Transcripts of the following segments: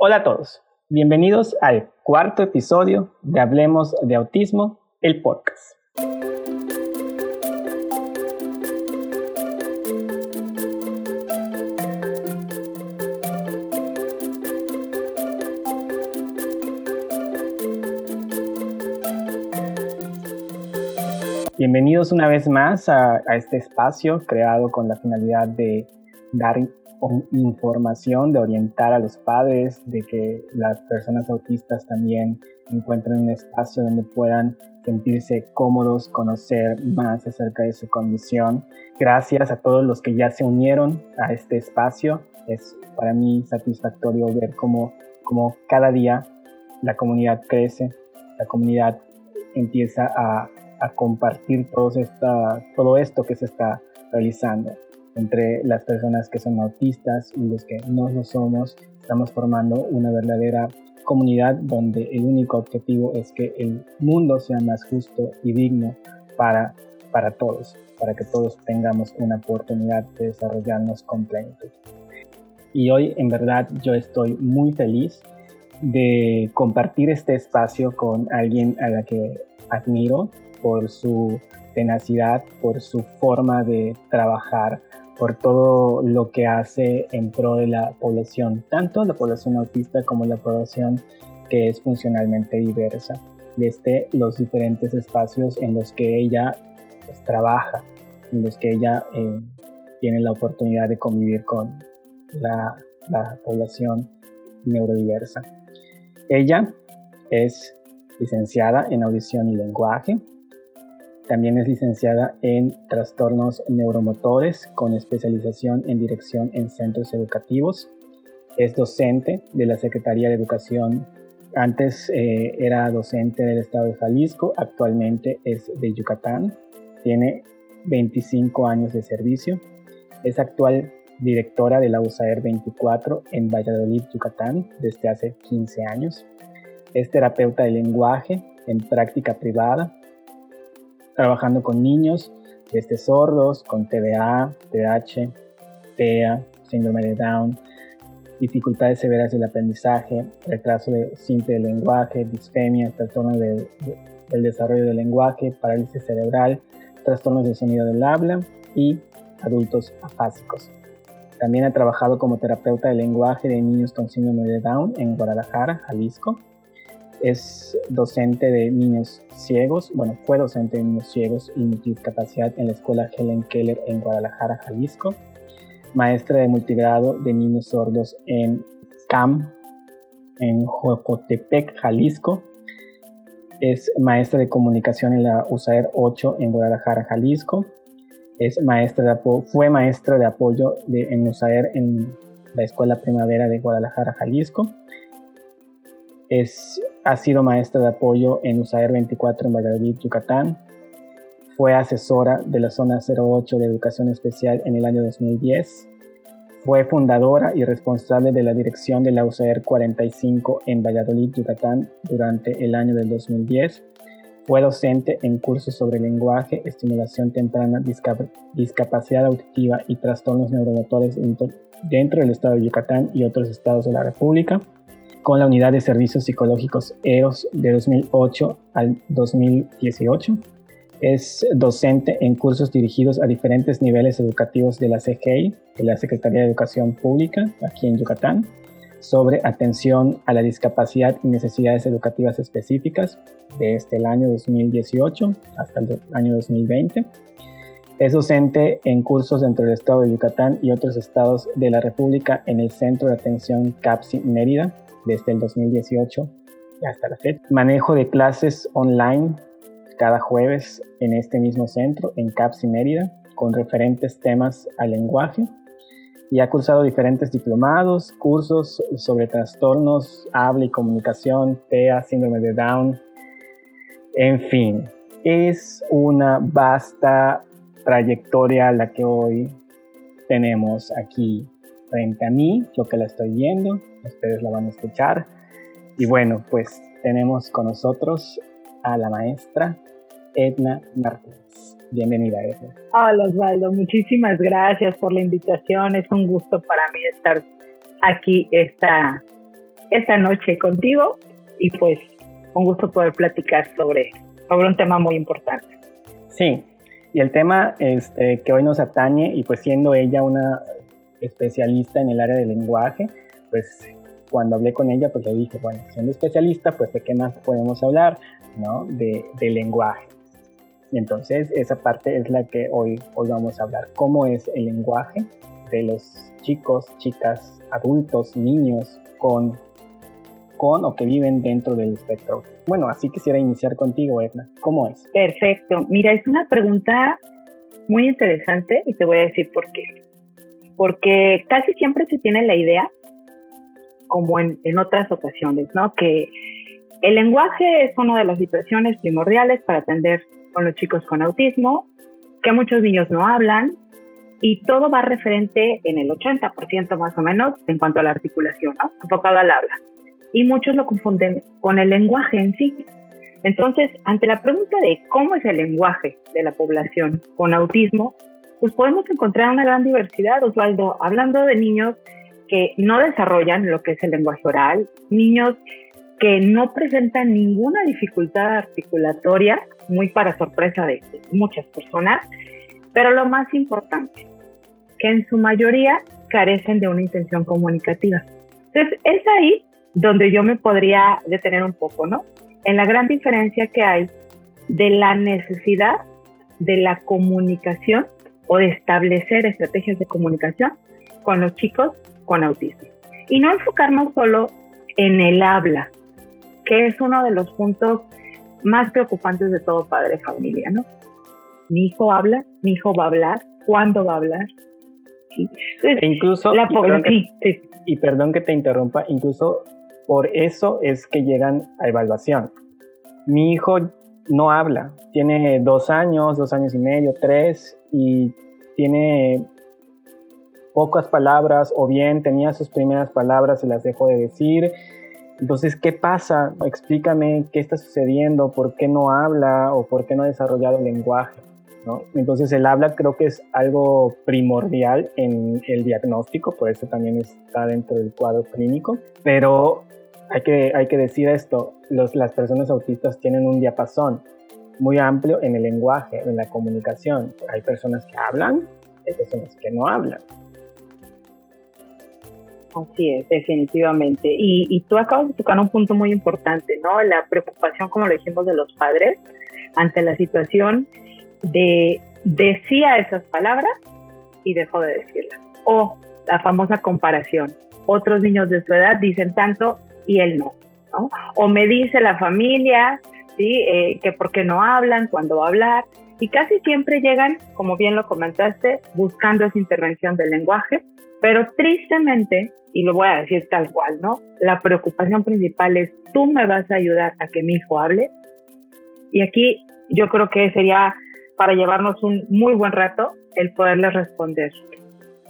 Hola a todos, bienvenidos al cuarto episodio de Hablemos de Autismo, el podcast. Bienvenidos una vez más a, a, este espacio creado con la finalidad de dar información, de orientar a los padres, de que las personas autistas también encuentren un espacio donde puedan sentirse cómodos, conocer más acerca de su condición. Gracias a todos los que ya se unieron a este espacio. Es para mí satisfactorio ver cómo, cómo cada día la comunidad crece, la comunidad empieza a, a compartir esta, todo esto que se está realizando entre las personas que son autistas y los que no lo somos. Estamos formando una verdadera comunidad donde el único objetivo es que el mundo sea más justo y digno para, para todos, para que todos tengamos una oportunidad de desarrollarnos con plenitud. Y hoy en verdad yo estoy muy feliz de compartir este espacio con alguien a la que admiro por su tenacidad, por su forma de trabajar, por todo lo que hace en pro de la población, tanto la población autista como la población que es funcionalmente diversa, desde los diferentes espacios en los que ella pues, trabaja, en los que ella eh, tiene la oportunidad de convivir con la, la población neurodiversa. Ella es licenciada en audición y lenguaje, también es licenciada en trastornos neuromotores con especialización en dirección en centros educativos. Es docente de la Secretaría de Educación. Antes eh, era docente del estado de Jalisco, actualmente es de Yucatán. Tiene 25 años de servicio. Es actual directora de la USAER 24 en Valladolid, Yucatán, desde hace 15 años. Es terapeuta de lenguaje en práctica privada trabajando con niños desde sordos, con TDA, TDAH, TEA, síndrome de Down, dificultades severas del aprendizaje, retraso de simple del lenguaje, disfemia, trastorno del desarrollo del lenguaje, parálisis cerebral, trastornos de sonido del habla y adultos afásicos. También ha trabajado como terapeuta de lenguaje de niños con síndrome de Down en Guadalajara, Jalisco, es docente de niños ciegos, bueno, fue docente de niños ciegos y multidiscapacidad en la escuela Helen Keller en Guadalajara, Jalisco, maestra de multigrado de niños sordos en CAM, en Jocotepec, Jalisco, es maestra de comunicación en la USAER 8 en Guadalajara, Jalisco, es maestra de fue maestra de apoyo de, en USAER en la Escuela Primavera de Guadalajara, Jalisco, es ha sido maestra de apoyo en USAER 24 en Valladolid, Yucatán. Fue asesora de la Zona 08 de Educación Especial en el año 2010. Fue fundadora y responsable de la dirección de la USAER 45 en Valladolid, Yucatán durante el año del 2010. Fue docente en cursos sobre lenguaje, estimulación temprana, discapacidad auditiva y trastornos neuromotores dentro del estado de Yucatán y otros estados de la República con la Unidad de Servicios Psicológicos EROS de 2008 al 2018. Es docente en cursos dirigidos a diferentes niveles educativos de la CGI, de la Secretaría de Educación Pública, aquí en Yucatán, sobre atención a la discapacidad y necesidades educativas específicas desde el año 2018 hasta el año 2020. Es docente en cursos dentro del estado de Yucatán y otros estados de la República en el Centro de Atención CAPSI Mérida, desde el 2018 hasta la fecha. Manejo de clases online cada jueves en este mismo centro, en CAPS y Mérida, con referentes temas al lenguaje. Y ha cursado diferentes diplomados, cursos sobre trastornos, habla y comunicación, TEA, síndrome de Down. En fin, es una vasta trayectoria la que hoy tenemos aquí frente a mí, yo que la estoy viendo, ustedes la van a escuchar. Y bueno, pues tenemos con nosotros a la maestra Edna Martínez. Bienvenida, Edna. Hola, Osvaldo. Muchísimas gracias por la invitación. Es un gusto para mí estar aquí esta, esta noche contigo y pues un gusto poder platicar sobre, sobre un tema muy importante. Sí, y el tema este, que hoy nos atañe y pues siendo ella una especialista en el área del lenguaje, pues cuando hablé con ella pues le dije, bueno, siendo especialista pues de qué más podemos hablar, ¿no? De, de lenguaje. Y entonces esa parte es la que hoy, hoy vamos a hablar, cómo es el lenguaje de los chicos, chicas, adultos, niños con, con o que viven dentro del espectro. Bueno, así quisiera iniciar contigo, Edna. ¿Cómo es? Perfecto. Mira, es una pregunta muy interesante y te voy a decir por qué. Porque casi siempre se tiene la idea, como en, en otras ocasiones, ¿no? Que el lenguaje es una de las situaciones primordiales para atender con los chicos con autismo, que muchos niños no hablan y todo va referente en el 80% más o menos en cuanto a la articulación, ¿no? enfocado al habla. Y muchos lo confunden con el lenguaje en sí. Entonces, ante la pregunta de cómo es el lenguaje de la población con autismo, pues podemos encontrar una gran diversidad, Osvaldo, hablando de niños que no desarrollan lo que es el lenguaje oral, niños que no presentan ninguna dificultad articulatoria, muy para sorpresa de muchas personas, pero lo más importante, que en su mayoría carecen de una intención comunicativa. Entonces, es ahí donde yo me podría detener un poco, ¿no? En la gran diferencia que hay de la necesidad de la comunicación o de establecer estrategias de comunicación con los chicos con autismo. Y no enfocarnos solo en el habla, que es uno de los puntos más preocupantes de todo padre de familia, ¿no? Mi hijo habla, mi hijo va a hablar, ¿cuándo va a hablar? e incluso, y, perdón que, y perdón que te interrumpa, incluso por eso es que llegan a evaluación. Mi hijo no habla, tiene dos años, dos años y medio, tres, y tiene pocas palabras, o bien tenía sus primeras palabras, se las dejó de decir, entonces, ¿qué pasa? Explícame qué está sucediendo, por qué no habla o por qué no ha desarrollado el lenguaje. ¿no? Entonces, el habla creo que es algo primordial en el diagnóstico, por eso también está dentro del cuadro clínico. Pero hay que, hay que decir esto, los, las personas autistas tienen un diapasón muy amplio en el lenguaje, en la comunicación. Hay personas que hablan, hay personas que no hablan. Así es, definitivamente. Y, y tú acabas de tocar un punto muy importante, ¿no? La preocupación, como lo dijimos, de los padres ante la situación de decía esas palabras y dejó de decirlas. O la famosa comparación. Otros niños de su edad dicen tanto y él no, ¿no? O me dice la familia, ¿sí? Eh, que por qué no hablan, cuando va a hablar. Y casi siempre llegan, como bien lo comentaste, buscando esa intervención del lenguaje, pero tristemente y lo voy a decir tal cual, ¿no? La preocupación principal es, ¿tú me vas a ayudar a que mi hijo hable? Y aquí yo creo que sería para llevarnos un muy buen rato el poderle responder.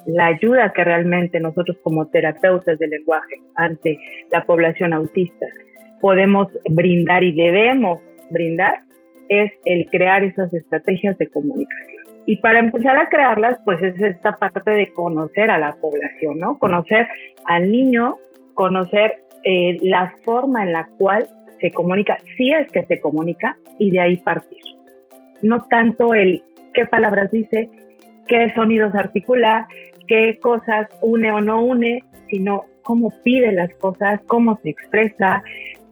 La ayuda que realmente nosotros como terapeutas del lenguaje ante la población autista podemos brindar y debemos brindar es el crear esas estrategias de comunicación. Y para empezar a crearlas, pues es esta parte de conocer a la población, ¿no? Conocer al niño, conocer eh, la forma en la cual se comunica, si es que se comunica, y de ahí partir. No tanto el qué palabras dice, qué sonidos articula, qué cosas une o no une, sino cómo pide las cosas, cómo se expresa,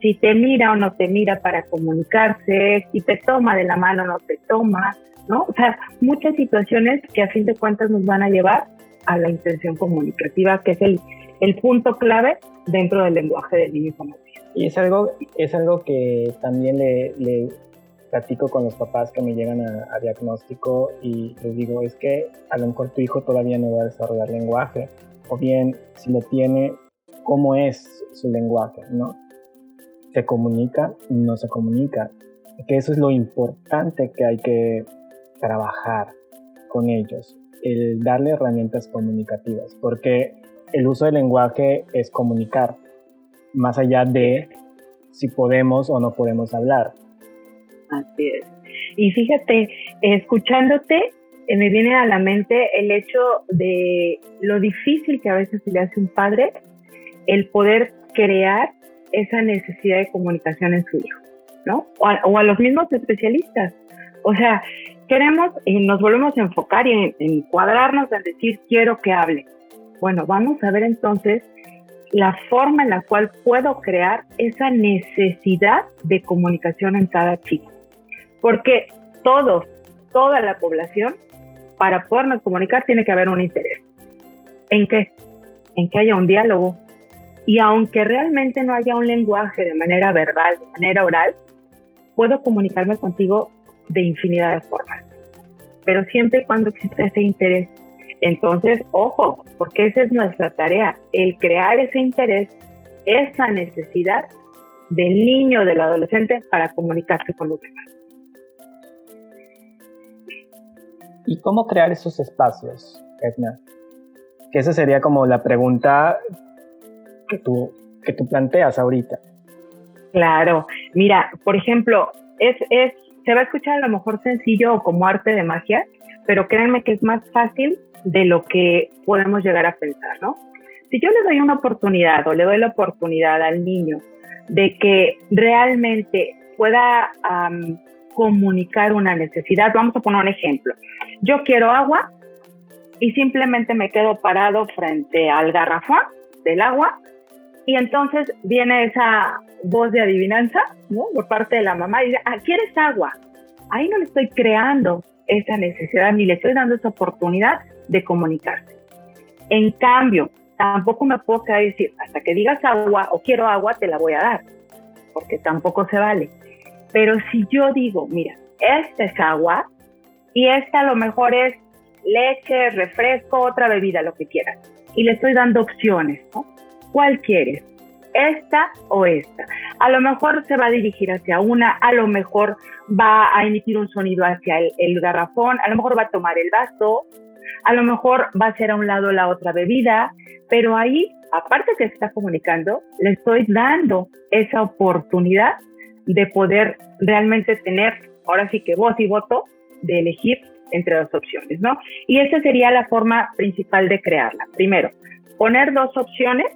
si te mira o no te mira para comunicarse, si te toma de la mano o no te toma, ¿no? O sea, muchas situaciones que a fin de cuentas nos van a llevar a la intención comunicativa, que es el, el punto clave dentro del lenguaje del niño Y es algo, es algo que también le, platico con los papás que me llegan a, a, diagnóstico y les digo, es que a lo mejor tu hijo todavía no va a desarrollar lenguaje, o bien si lo tiene, ¿cómo es su lenguaje? ¿no? ¿Se comunica? ¿No se comunica? Que eso es lo importante que hay que trabajar con ellos, el darle herramientas comunicativas, porque el uso del lenguaje es comunicar, más allá de si podemos o no podemos hablar. Así es. Y fíjate, escuchándote, eh, me viene a la mente el hecho de lo difícil que a veces se le hace un padre el poder crear esa necesidad de comunicación en su hijo, ¿no? O a, los mismos especialistas. O sea, queremos y nos volvemos a enfocar y en, encuadrarnos en decir quiero que hable. Bueno, vamos a ver entonces la forma en la cual puedo crear esa necesidad de comunicación en cada chico. Porque todos, toda la población, para podernos comunicar tiene que haber un interés. ¿En qué? En que haya un diálogo, y aunque realmente no haya un lenguaje de manera verbal, de manera oral, puedo comunicarme contigo de infinidad de formas. Pero siempre y cuando existe ese interés. Entonces, ojo, porque esa es nuestra tarea, el crear ese interés, esa necesidad del niño, del adolescente para comunicarse con los demás. ¿Y cómo crear esos espacios, Edna? Que esa sería como la pregunta que tú, que tú planteas ahorita. Claro, mira, por ejemplo, es, es, se va a escuchar a lo mejor sencillo o como arte de magia, pero créanme que es más fácil de lo que podemos llegar a pensar, ¿no? Si yo le doy una oportunidad o le doy la oportunidad al niño de que realmente pueda comunicar una necesidad, vamos a poner un ejemplo. Yo quiero agua y simplemente me quedo parado frente al garrafón del agua y entonces viene esa voz de adivinanza, ¿no? Por parte de la mamá y dice, ah, ¿quieres agua? Ahí no le estoy creando esa necesidad ni le estoy dando esa oportunidad de comunicarse. En cambio, tampoco me puedo quedar decir, hasta que digas agua o quiero agua, te la voy a dar, porque tampoco se vale. Pero si yo digo, mira, esta es agua y esta a lo mejor es leche, refresco, otra bebida, lo que quieras, y le estoy dando opciones, ¿no? ¿Cuál quieres? ¿Esta o esta? A lo mejor se va a dirigir hacia una, a lo mejor va a emitir un sonido hacia el, garrafón, a lo mejor va a tomar el vaso, a lo mejor va a hacer a un lado la otra bebida, pero ahí, aparte que está comunicando, le estoy dando esa oportunidad de poder realmente tener, ahora sí que voz y voto, de elegir entre dos opciones, ¿no? Y esa sería la forma principal de crearla. Primero, poner dos opciones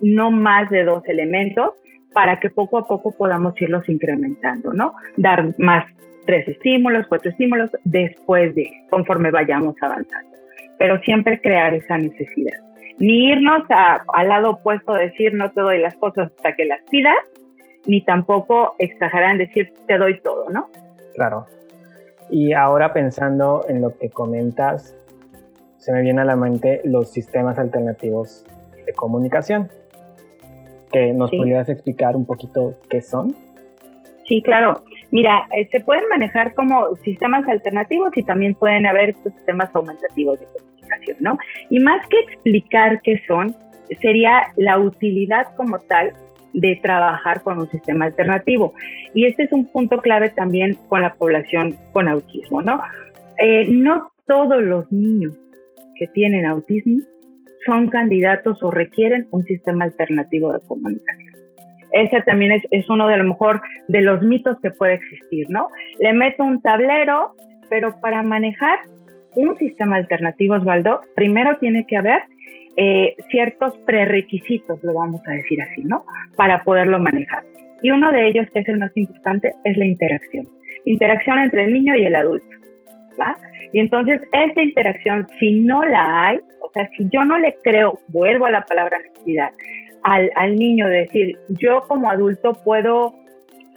no más de dos elementos para que poco a poco podamos irlos incrementando, ¿no? Dar más tres estímulos, cuatro estímulos después de, conforme vayamos avanzando. Pero siempre crear esa necesidad. Ni irnos al lado opuesto, decir no te doy las cosas hasta que las pidas, ni tampoco exagerar en decir te doy todo, ¿no? Claro. Y ahora pensando en lo que comentas, se me viene a la mente los sistemas alternativos de comunicación que nos podrías explicar un poquito qué son. Sí, claro. Mira, eh, se pueden manejar como sistemas alternativos y también pueden haber sistemas aumentativos de comunicación, ¿no? Y más que explicar qué son, sería la utilidad como tal de trabajar con un sistema alternativo. Y este es un punto clave también con la población con autismo, ¿no? Eh, no todos los niños que tienen autismo son candidatos o requieren un sistema alternativo de comunicación. Ese también es, es uno de lo mejor de los mitos que puede existir, ¿no? Le meto un tablero, pero para manejar un sistema alternativo, Osvaldo, primero tiene que haber eh, ciertos prerequisitos, lo vamos a decir así, ¿no? Para poderlo manejar. Y uno de ellos, que es el más importante, es la interacción. Interacción entre el niño y el adulto. Y entonces, esta interacción, si no la hay, sea, si yo no le creo, vuelvo a la palabra necesidad, al, al niño decir, yo como adulto puedo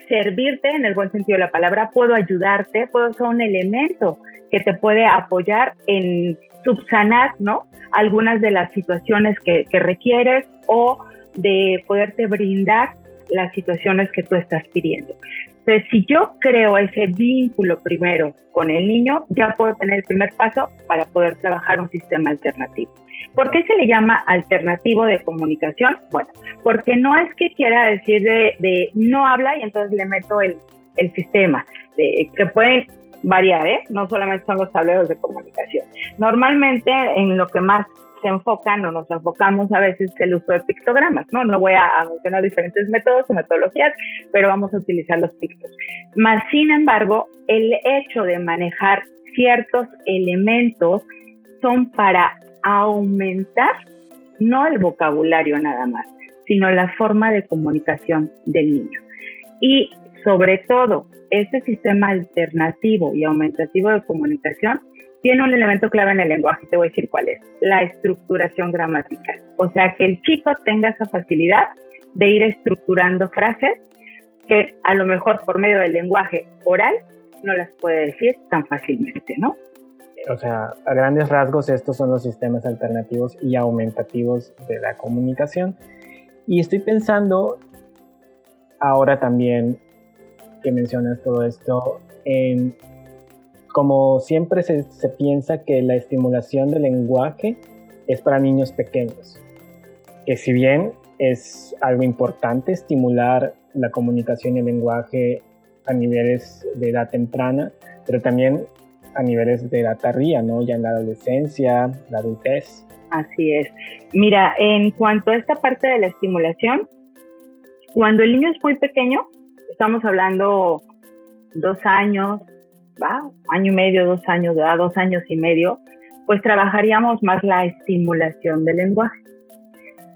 servirte en el buen sentido de la palabra, puedo ayudarte, puedo ser un elemento que te puede apoyar en subsanar, ¿no? Algunas de las situaciones que requieres o de poderte brindar las situaciones que tú estás pidiendo. Entonces, si yo creo ese vínculo primero con el niño, ya puedo tener el primer paso para poder trabajar un sistema alternativo. ¿Por qué se le llama alternativo de comunicación? Bueno, porque no es que quiera decir de, no habla y entonces le meto el, el sistema, de, que pueden variar, ¿eh? No solamente son los tableros de comunicación. Normalmente en lo que más se enfocan o nos enfocamos a veces el uso de pictogramas, ¿no? No voy a, mencionar diferentes métodos o metodologías, pero vamos a utilizar los pictos. Más sin embargo, el hecho de manejar ciertos elementos son para aumentar no el vocabulario nada más, sino la forma de comunicación del niño. Y sobre todo, este sistema alternativo y aumentativo de comunicación tiene un elemento clave en el lenguaje, te voy a decir cuál es, la estructuración gramatical. O sea, que el chico tenga esa facilidad de ir estructurando frases que a lo mejor por medio del lenguaje oral no las puede decir tan fácilmente, ¿no? O sea, a grandes rasgos estos son los sistemas alternativos y aumentativos de la comunicación. Y estoy pensando ahora también que mencionas todo esto, en como siempre se, piensa que la estimulación del lenguaje es para niños pequeños, que si bien es algo importante estimular la comunicación y el lenguaje a niveles de edad temprana, pero también a niveles de edad tardía, ¿no? Ya en la adolescencia, la adultez. Así es. Mira, en cuanto a esta parte de la estimulación, cuando el niño es muy pequeño, estamos hablando dos años, ¿va? año y medio, dos años, dos años y medio, pues trabajaríamos más la estimulación del lenguaje.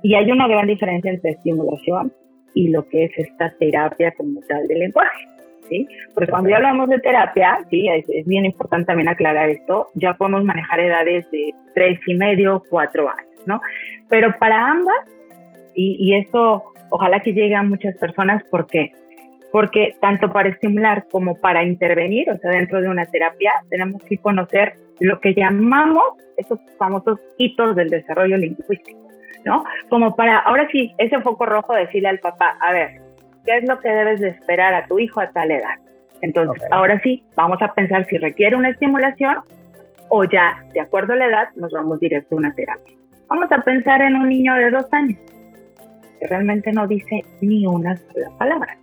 Y hay una gran diferencia entre estimulación y lo que es esta terapia como tal del lenguaje. ¿sí? Porque cuando ya hablamos de terapia, sí, es, bien importante también aclarar esto, ya podemos manejar edades de tres y medio, cuatro años, ¿no? Pero para ambas, y, y esto ojalá que llegue a muchas personas, ¿por qué? Porque tanto para estimular como para intervenir, o sea, dentro de una terapia, tenemos que conocer lo que llamamos esos famosos hitos del desarrollo lingüístico. ¿no? Como para, ahora sí, ese foco rojo decirle al papá, a ver, ¿qué es lo que debes de esperar a tu hijo a tal edad? Entonces, ahora sí, vamos a pensar si requiere una estimulación o ya, de acuerdo a la edad, nos vamos directo a una terapia. Vamos a pensar en un niño de dos años que realmente no dice ni una sola palabra,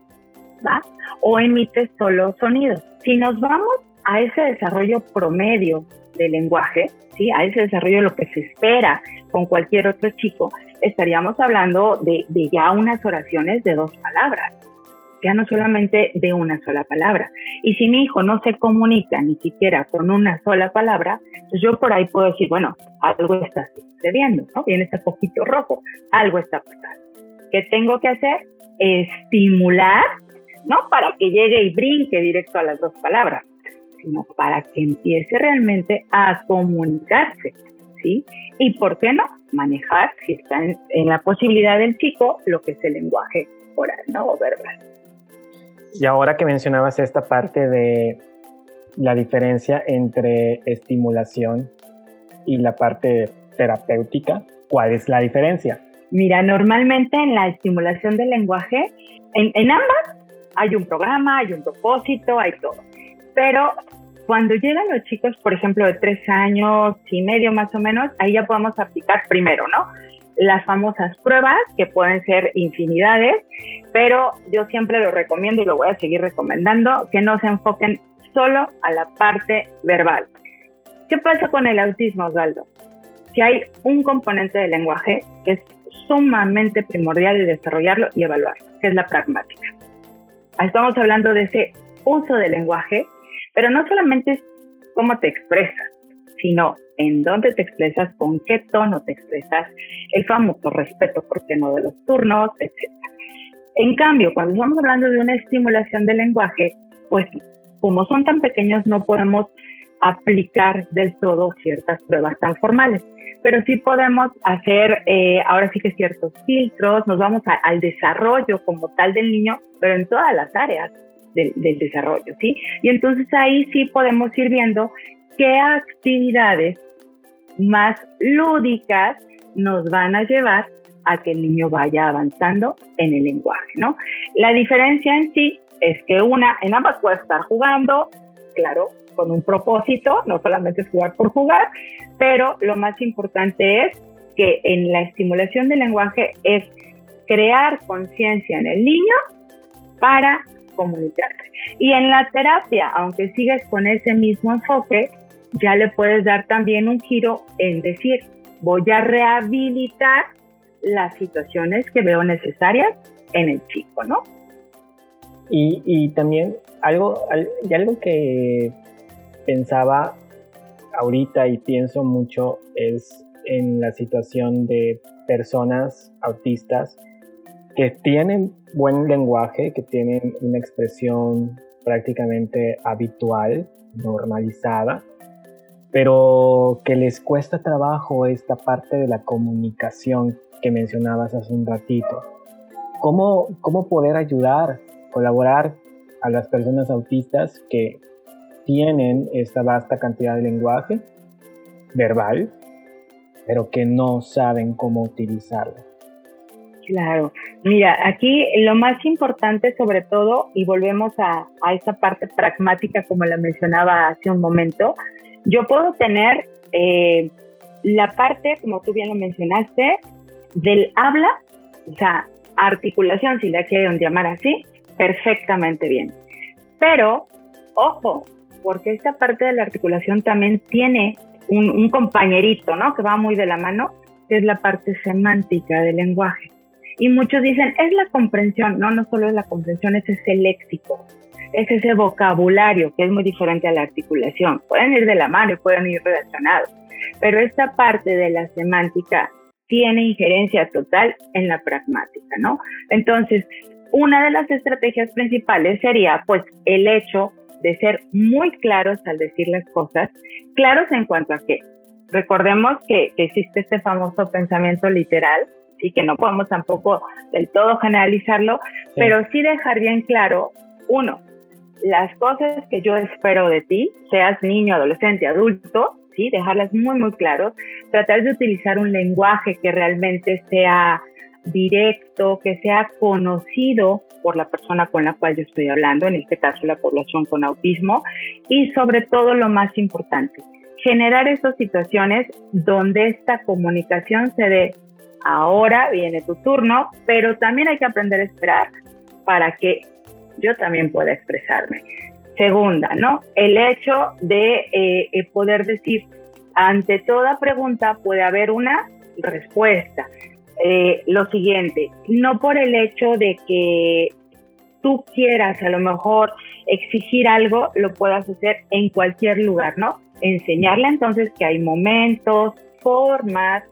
¿va? O emite solo sonidos. Si nos vamos a ese desarrollo promedio del lenguaje, ¿sí? a ese desarrollo lo que se espera con cualquier otro chico, estaríamos hablando de, ya unas oraciones de dos palabras, ya no solamente de una sola palabra. Y si mi hijo no se comunica ni siquiera con una sola palabra, pues yo por ahí puedo decir, bueno, algo está sucediendo, ¿no? Viene este poquito rojo, algo está pasando. ¿Qué tengo que hacer? Estimular, ¿no? Para que llegue y brinque directo a las dos palabras sino para que empiece realmente a comunicarse, ¿sí? Y por qué no manejar, si está en, la posibilidad del chico, lo que es el lenguaje oral, ¿no? O verbal. Y ahora que mencionabas esta parte de la diferencia entre estimulación y la parte terapéutica, ¿cuál es la diferencia? Mira, normalmente en la estimulación del lenguaje, en, en ambas hay un programa, hay un propósito, hay todo. Pero cuando llegan los chicos, por ejemplo, de tres años y medio más o menos, ahí ya podemos aplicar primero, ¿no? Las famosas pruebas, que pueden ser infinidades, pero yo siempre lo recomiendo y lo voy a seguir recomendando, que no se enfoquen solo a la parte verbal. ¿Qué pasa con el autismo, Osvaldo? Que hay un componente del lenguaje que es sumamente primordial de desarrollarlo y evaluarlo, que es la pragmática. Estamos hablando de ese uso del lenguaje pero no solamente es cómo te expresas, sino en dónde te expresas, con qué tono te expresas, el famoso respeto, por qué no, de los turnos, etc. En cambio, cuando estamos hablando de una estimulación del lenguaje, pues como son tan pequeños no podemos aplicar del todo ciertas pruebas tan formales, pero sí podemos hacer eh, ahora sí que ciertos filtros, nos vamos al desarrollo como tal del niño, pero en todas las áreas del, desarrollo, ¿sí? Y entonces ahí sí podemos ir viendo qué actividades más lúdicas nos van a llevar a que el niño vaya avanzando en el lenguaje, ¿no? La diferencia en sí es que una, en ambas puede estar jugando, claro, con un propósito, no solamente es jugar por jugar, pero lo más importante es que en la estimulación del lenguaje es crear conciencia en el niño para comunicarte. Y en la terapia, aunque sigues con ese mismo enfoque, ya le puedes dar también un giro en decir, voy a rehabilitar las situaciones que veo necesarias en el chico, ¿no? Y, y también algo, y algo que pensaba ahorita y pienso mucho es en la situación de personas autistas que tienen buen lenguaje, que tienen una expresión prácticamente habitual, normalizada, pero que les cuesta trabajo esta parte de la comunicación que mencionabas hace un ratito. ¿Cómo, cómo poder ayudar, colaborar a las personas autistas que tienen esta vasta cantidad de lenguaje verbal, pero que no saben cómo utilizarlo? Claro, mira, aquí lo más importante sobre todo, y volvemos a, a esa parte pragmática como la mencionaba hace un momento, yo puedo tener eh, la parte, como tú bien lo mencionaste, del habla, o sea, articulación, si la quieren llamar así, perfectamente bien. Pero, ojo, porque esta parte de la articulación también tiene un, un, compañerito, ¿no? Que va muy de la mano, que es la parte semántica del lenguaje. Y muchos dicen, es la comprensión. No, no solo es la comprensión, es ese léxico es ese vocabulario que es muy diferente a la articulación. Pueden ir de la mano y pueden ir relacionados, pero esta parte de la semántica tiene injerencia total en la pragmática, ¿no? Entonces, una de las estrategias principales sería, pues, el hecho de ser muy claros al decir las cosas, claros en cuanto a qué. Recordemos que, existe este famoso pensamiento literal, y que no podemos tampoco del todo generalizarlo, pero sí dejar bien claro, uno, las cosas que yo espero de ti, seas niño, adolescente, adulto, ¿sí? dejarlas muy, muy claros, tratar de utilizar un lenguaje que realmente sea directo, que sea conocido por la persona con la cual yo estoy hablando, en este caso la población con autismo, y sobre todo lo más importante, generar esas situaciones donde esta comunicación se dé. Ahora viene tu turno, pero también hay que aprender a esperar para que yo también pueda expresarme. Segunda, ¿no? El hecho de eh, eh, poder decir, ante toda pregunta puede haber una respuesta. Eh, lo siguiente, no por el hecho de que tú quieras a lo mejor exigir algo, lo puedas hacer en cualquier lugar, ¿no? Enseñarle entonces que hay momentos, formas,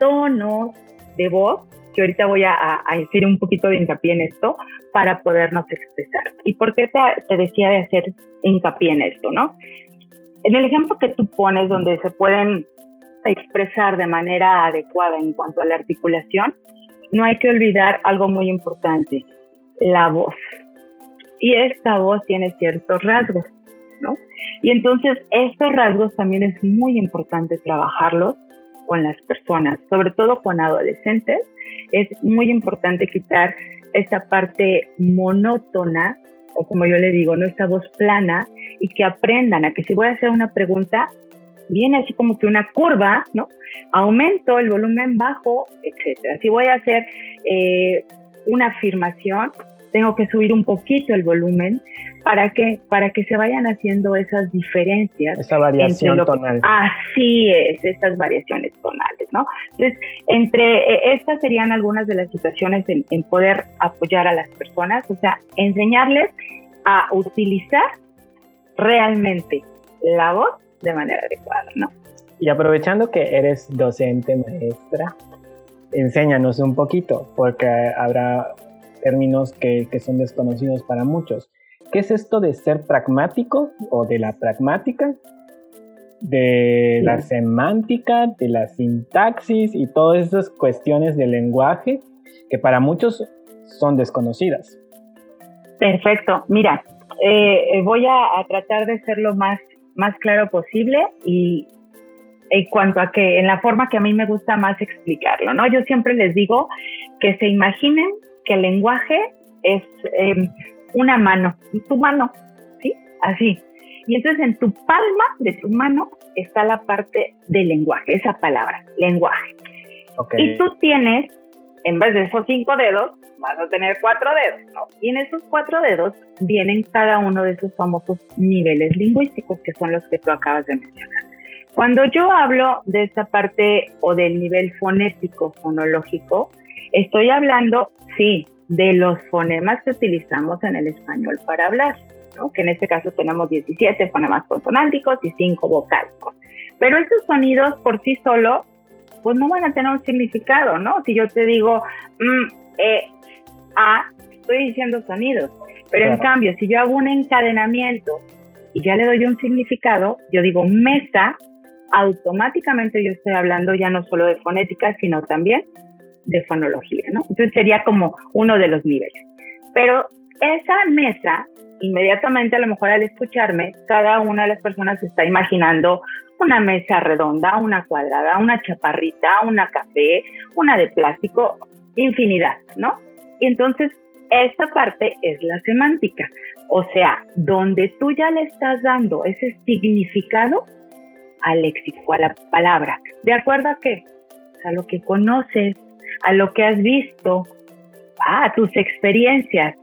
tonos de voz, que ahorita voy a, a decir un poquito de hincapié en esto, para podernos expresar. ¿Y por qué te, decía de hacer hincapié en esto, no? En el ejemplo que tú pones donde se pueden expresar de manera adecuada en cuanto a la articulación, no hay que olvidar algo muy importante, la voz. Y esta voz tiene ciertos rasgos, ¿no? Y entonces estos rasgos también es muy importante trabajarlos con las personas, sobre todo con adolescentes. Es muy importante quitar esta parte monótona, o como yo le digo, ¿no? esta voz plana, y que aprendan a que si voy a hacer una pregunta, viene así como que una curva, ¿no? Aumento el volumen bajo, etcétera. Si voy a hacer eh, una afirmación, tengo que subir un poquito el volumen para que para que se vayan haciendo esas diferencias. Esa variación tonal. Así es, estas variaciones tonales, ¿no? Entonces, entre eh, estas serían algunas de las situaciones en, en poder apoyar a las personas, o sea, enseñarles a utilizar realmente la voz de manera adecuada, ¿no? Y aprovechando que eres docente maestra, enséñanos un poquito, porque habrá términos que, que, son desconocidos para muchos. ¿Qué es esto de ser pragmático o de la pragmática? De la semántica, de la sintaxis y todas esas cuestiones del lenguaje que para muchos son desconocidas. Perfecto. Mira, eh, voy a, a, tratar de ser lo más, más claro posible y en cuanto a que en la forma que a mí me gusta más explicarlo, ¿no? Yo siempre les digo que se imaginen que el lenguaje es eh, una mano, tu mano, ¿sí? Así. Y entonces en tu palma de tu mano está la parte del lenguaje, esa palabra, lenguaje. Okay. Y tú tienes, en vez de esos cinco dedos, vas a tener cuatro dedos, ¿no? Y en esos cuatro dedos vienen cada uno de esos famosos niveles lingüísticos que son los que tú acabas de mencionar. Cuando yo hablo de esta parte o del nivel fonético, fonológico, estoy hablando sí, de los fonemas que utilizamos en el español para hablar, ¿no? que en este caso tenemos 17 fonemas consonánticos y 5 vocálicos. Pero esos sonidos por sí solo, pues no van a tener un significado, ¿no? Si yo te digo, mm, eh, A, estoy diciendo sonidos. Pero en cambio, si yo hago un encadenamiento y ya le doy un significado, yo digo mesa, automáticamente yo estoy hablando ya no solo de fonética, sino también de fonología, ¿no? Entonces sería como uno de los niveles. Pero esa mesa, inmediatamente a lo mejor al escucharme, cada una de las personas está imaginando una mesa redonda, una cuadrada, una chaparrita, una café, una de plástico, infinidad, ¿no? Y entonces esta parte es la semántica, o sea, donde tú ya le estás dando ese significado al léxico, a la palabra, ¿de acuerdo a qué? A lo que conoces, a lo que has visto, a tus experiencias.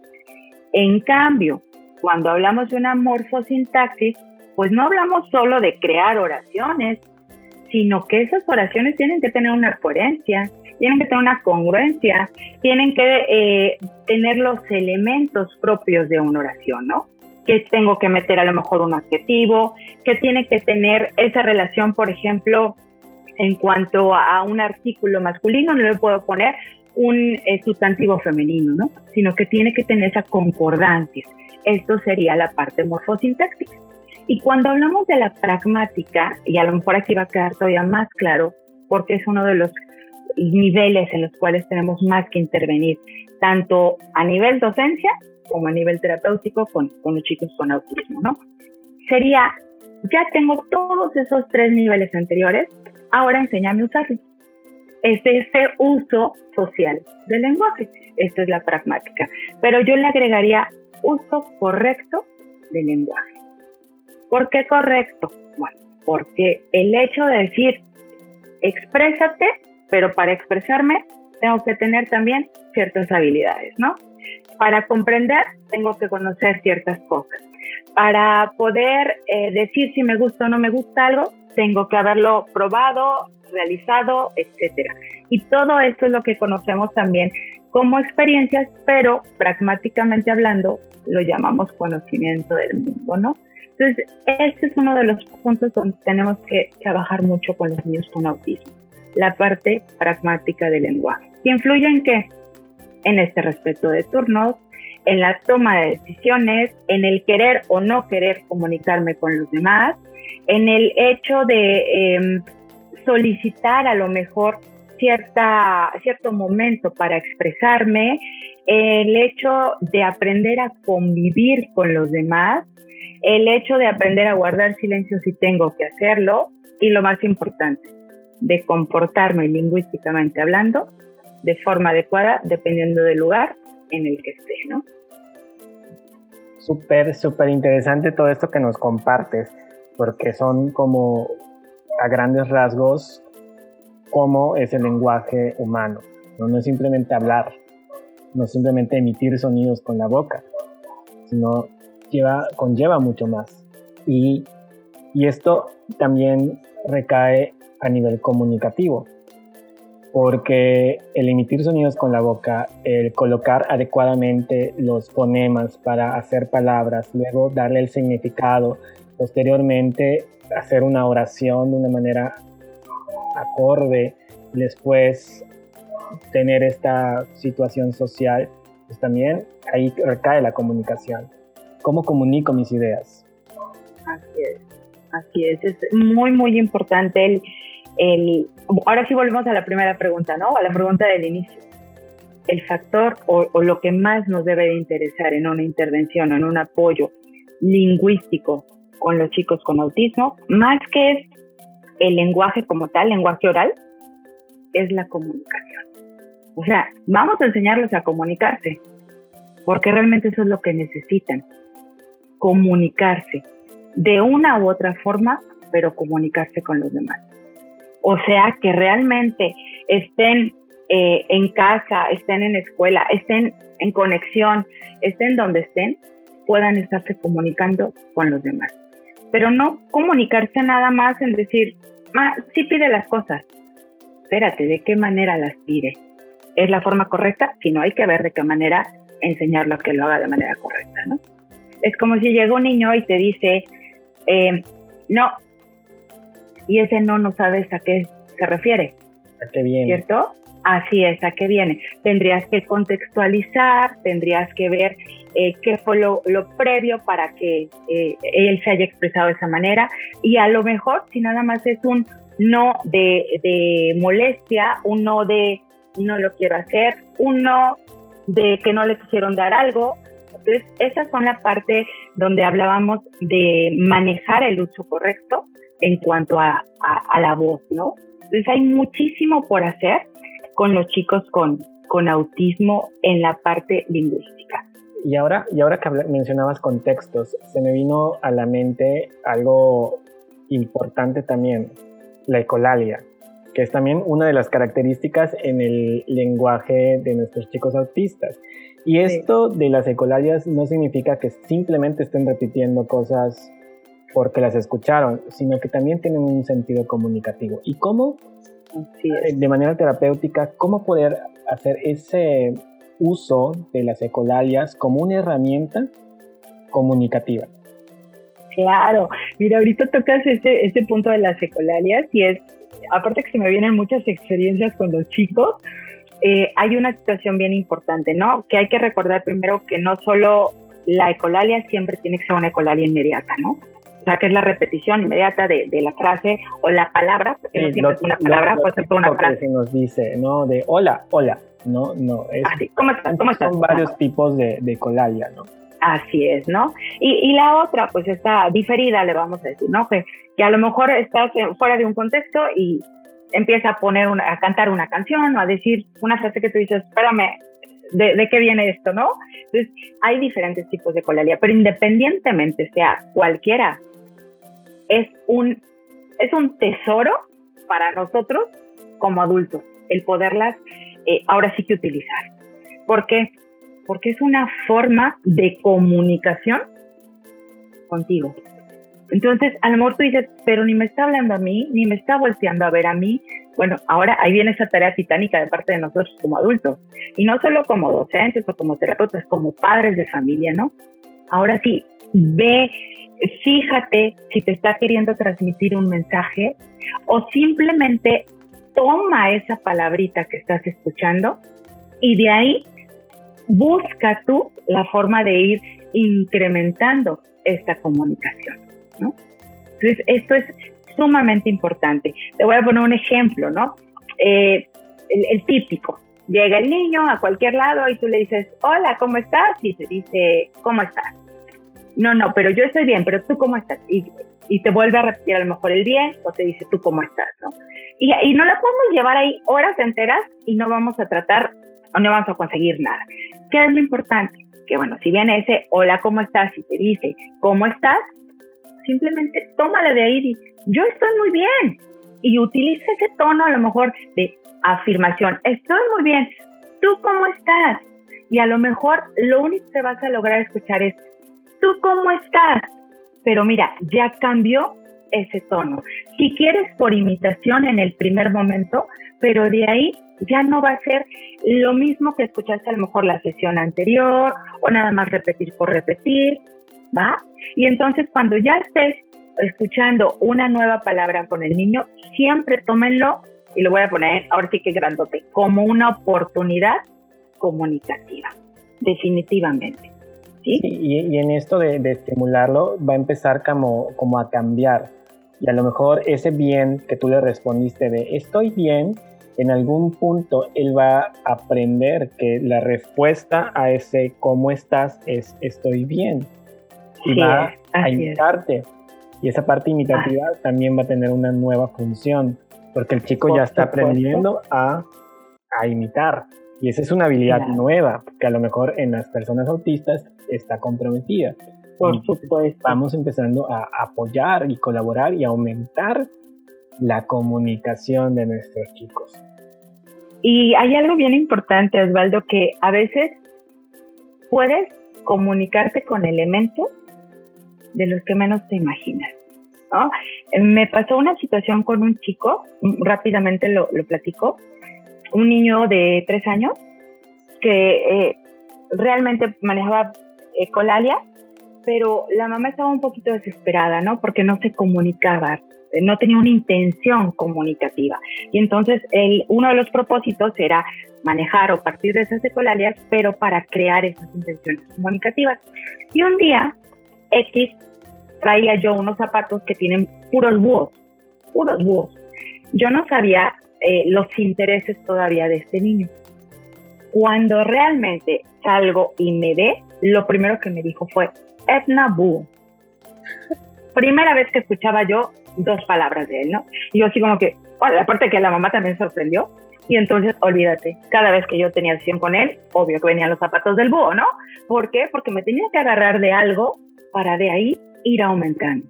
En cambio, cuando hablamos de una morfosintaxis, pues no hablamos solo de crear oraciones, sino que esas oraciones tienen que tener una coherencia, tienen que tener una congruencia, tienen que eh, tener los elementos propios de una oración, ¿no? Que tengo que meter a lo mejor un adjetivo, que tiene que tener esa relación, por ejemplo, en cuanto a un artículo masculino, no le puedo poner un eh, sustantivo femenino, ¿no? Sino que tiene que tener esa concordancia. Esto sería la parte morfosintáctica. Y cuando hablamos de la pragmática, y a lo mejor aquí va a quedar todavía más claro, porque es uno de los niveles en los cuales tenemos más que intervenir, tanto a nivel docencia como a nivel terapéutico con, con los chicos con autismo, ¿no? Sería, ya tengo todos esos tres niveles anteriores, ahora enséñame a usarlos. Es este uso social del lenguaje. Esto es la pragmática. Pero yo le agregaría uso correcto del lenguaje. ¿Por qué correcto? Bueno, porque el hecho de decir, exprésate, pero para expresarme tengo que tener también ciertas habilidades, ¿no? Para comprender tengo que conocer ciertas cosas. Para poder eh, decir si me gusta o no me gusta algo, tengo que haberlo probado, realizado, etcétera. Y todo esto es lo que conocemos también como experiencias, pero pragmáticamente hablando, lo llamamos conocimiento del mundo, ¿no? Entonces, este es uno de los puntos donde tenemos que trabajar mucho con los niños con autismo, la parte pragmática del lenguaje. ¿Y influye en qué? En este respeto de turnos, en la toma de decisiones, en el querer o no querer comunicarme con los demás, en el hecho de em, solicitar a lo mejor cierta, cierto momento para expresarme, el hecho de aprender a convivir con los demás, el hecho de aprender a guardar silencio si tengo que hacerlo y lo más importante, de comportarme lingüísticamente hablando de forma adecuada dependiendo del lugar en el que esté, ¿no? Súper, súper interesante todo esto que nos compartes, porque son como a grandes rasgos cómo es el lenguaje humano. No, es simplemente hablar, no es simplemente emitir sonidos con la boca, sino lleva, conlleva mucho más. Y, y esto también recae a nivel comunicativo, porque el emitir sonidos con la boca, el colocar adecuadamente los fonemas para hacer palabras, luego darle el significado, posteriormente hacer una oración de una manera acorde, después tener esta situación social, pues también ahí recae la comunicación cómo comunico mis ideas. Así es, así es, es muy, muy importante el, el, ahora sí volvemos a la primera pregunta, ¿no? A la pregunta del inicio. El factor o, o lo que más nos debe de interesar en una intervención, en un apoyo lingüístico con los chicos con autismo, más que es el lenguaje como tal, lenguaje oral, es la comunicación. O sea, vamos a enseñarles a comunicarse, porque realmente eso es lo que necesitan comunicarse de una u otra forma, pero comunicarse con los demás. O sea, que realmente estén eh, en casa, estén en escuela, estén en conexión, estén donde estén, puedan estarse comunicando con los demás. Pero no comunicarse nada más en decir, ah, sí pide las cosas. Espérate, ¿de qué manera las pide? ¿Es la forma correcta? Si no, hay que ver de qué manera enseñarlo a que lo haga de manera correcta, ¿no? Es como si llega un niño y te dice, eh, no, y ese no no sabes a qué se refiere. ¿A qué viene? ¿Cierto? Así es, ¿a qué viene? Tendrías que contextualizar, tendrías que ver eh, qué fue lo, previo para que eh, él se haya expresado de esa manera y a lo mejor si nada más es un no de, de molestia, un no de no lo quiero hacer, un no de que no le quisieron dar algo. Entonces, esas son la parte donde hablábamos de manejar el uso correcto en cuanto a, a la voz, ¿no? Entonces, hay muchísimo por hacer con los chicos con, con autismo en la parte lingüística. Y ahora, y ahora que mencionabas contextos, se me vino a la mente algo importante también, la ecolalia, que es también una de las características en el lenguaje de nuestros chicos autistas. Y esto de las ecolalias no significa que simplemente estén repitiendo cosas porque las escucharon, sino que también tienen un sentido comunicativo. ¿Y cómo eh, de manera terapéutica, cómo poder hacer ese uso de las ecolalias como una herramienta comunicativa. Claro, mira, ahorita tocas este, este punto de las ecolalias y es, aparte que se me vienen muchas experiencias con los chicos, eh, hay una situación bien importante, ¿no? Que hay que recordar primero que no solo la ecolalia siempre tiene que ser una ecolalia inmediata, ¿no? O sea, que es la repetición inmediata de, de la frase o la palabra, porque no siempre es una palabra, una frase. se nos dice, ¿no? De hola, hola, no, no. Es, ah, ¿Cómo. Son varios tipos de, de colalia, ¿no? Así es, ¿no? Y, y, la otra, pues está diferida, le vamos a decir, ¿no? Que, que a lo mejor estás fuera de un contexto y empieza a poner una, a cantar una canción o a decir una frase que tú dices, espérame, ¿de, de qué viene esto, no? Entonces, hay diferentes tipos de colalia, pero independientemente sea cualquiera es un, es un tesoro para nosotros como adultos, el poderlas eh, ahora sí que utilizar. ¿Por qué? Porque es una forma de comunicación contigo. Entonces, a lo mejor tú dices, pero ni me está hablando a mí, ni me está volteando a ver a mí. Bueno, ahora ahí viene esa tarea titánica de parte de nosotros como adultos. Y no solo como docentes o como terapeutas, como padres de familia, ¿no? Ahora sí, ve fíjate si te está queriendo transmitir un mensaje o simplemente toma esa palabrita que estás escuchando y de ahí busca tú la forma de ir incrementando esta comunicación. ¿no? Entonces, esto es sumamente importante. Te voy a poner un ejemplo, ¿no? Eh, el, típico. Llega el niño a cualquier lado y tú le dices, hola, ¿cómo estás? Y te dice, ¿cómo estás? no, no, pero yo estoy bien, pero tú cómo estás. Y, te vuelve a repetir a lo mejor el bien o te dice tú cómo estás, ¿no? Y, y no la podemos llevar ahí horas enteras y no vamos a tratar o no vamos a conseguir nada. ¿Qué es lo importante? Que bueno, si viene ese hola, ¿cómo estás? Y te dice ¿cómo estás? Simplemente tómala de ahí y yo estoy muy bien. Y utiliza ese tono a lo mejor de afirmación. Estoy muy bien. ¿Tú cómo estás? Y a lo mejor lo único que vas a lograr escuchar es ¿tú cómo estás? Pero mira, ya cambió ese tono. Si quieres por imitación en el primer momento, pero de ahí ya no va a ser lo mismo que escuchaste a lo mejor la sesión anterior o nada más repetir por repetir, ¿va? Y entonces cuando ya estés escuchando una nueva palabra con el niño, siempre tómenlo, y lo voy a poner ahora sí que grandote, como una oportunidad comunicativa, definitivamente. Y, en esto de, estimularlo va a empezar como, como a cambiar. Y a lo mejor ese bien que tú le respondiste de estoy bien, en algún punto él va a aprender que la respuesta a ese cómo estás es estoy bien. Y va a imitarte. Y esa parte imitativa ah. también va a tener una nueva función, porque el chico ya está aprendiendo a, a imitar. Y esa es una habilidad nueva, que a lo mejor en las personas autistas está comprometida. Por supuesto. Vamos empezando a apoyar y colaborar y aumentar la comunicación de nuestros chicos. Y hay algo bien importante, Osvaldo, que a veces puedes comunicarte con elementos de los que menos te imaginas. Me pasó una situación con un chico, rápidamente lo, lo platico, un niño de tres años que eh, realmente manejaba ecolalia, pero la mamá estaba un poquito desesperada, ¿no? Porque no se comunicaba no tenía una intención comunicativa. Y entonces el, uno de los propósitos era manejar o partir de esas ecolalias, pero para crear esas intenciones comunicativas. Y un día, X traía yo unos zapatos que tienen puros búhos, puros búhos. Yo no sabía eh, los intereses todavía de este niño. Cuando realmente salgo y me ve, lo primero que me dijo fue, Etna Búho. Primera vez que escuchaba yo dos palabras de él, ¿no? Y yo así como que, aparte que la mamá también sorprendió, y entonces, olvídate, cada vez que yo tenía acción con él, obvio que venían los zapatos del búho, ¿no? ¿Por qué? Porque me tenía que agarrar de algo para de ahí ir aumentando.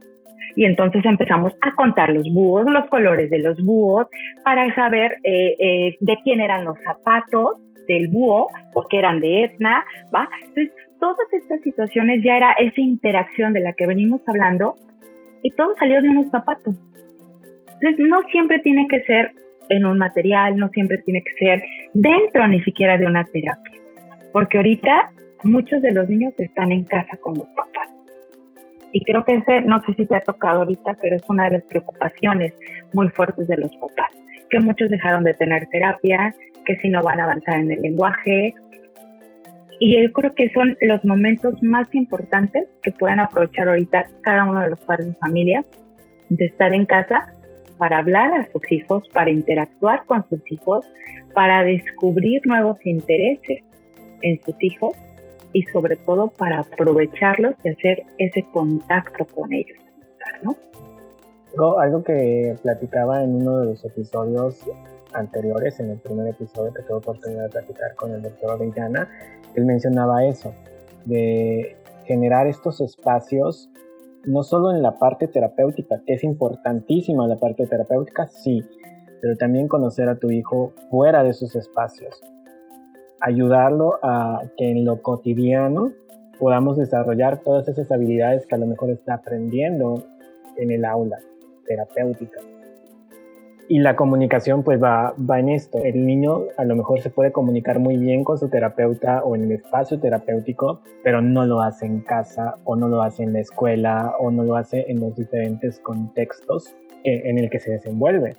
Y entonces empezamos a contar los búhos, los colores de los búhos, para saber eh, eh, de quién eran los zapatos del búho, porque eran de Etna, ¿va? Entonces, todas estas situaciones ya era esa interacción de la que venimos hablando y todo salió de unos zapatos. Entonces, no siempre tiene que ser en un material, no siempre tiene que ser dentro ni siquiera de una terapia, porque ahorita muchos de los niños están en casa con los papás. Y creo que ese, no sé si te ha tocado ahorita, pero es una de las preocupaciones muy fuertes de los papás, que muchos dejaron de tener terapia, que si no van a avanzar en el lenguaje. Y yo creo que son los momentos más importantes que pueden aprovechar ahorita cada uno de los padres de familia, de estar en casa para hablar a sus hijos, para interactuar con sus hijos, para descubrir nuevos intereses en sus hijos y sobre todo para aprovecharlos y hacer ese contacto con ellos. Algo, que platicaba en uno de los episodios anteriores, en el primer episodio que tuve oportunidad de platicar con el doctor Orellana, él mencionaba eso, de generar estos espacios no solo en la parte terapéutica, que es importantísima la parte terapéutica, sí, pero también conocer a tu hijo fuera de esos espacios. Ayudarlo a que en lo cotidiano podamos desarrollar todas esas habilidades que a lo mejor está aprendiendo en el aula terapéutica y la comunicación pues va, va en esto. El niño a lo mejor se puede comunicar muy bien con su terapeuta o en el espacio terapéutico, pero no lo hace en casa o no lo hace en la escuela o no lo hace en los diferentes contextos en, el que se desenvuelve.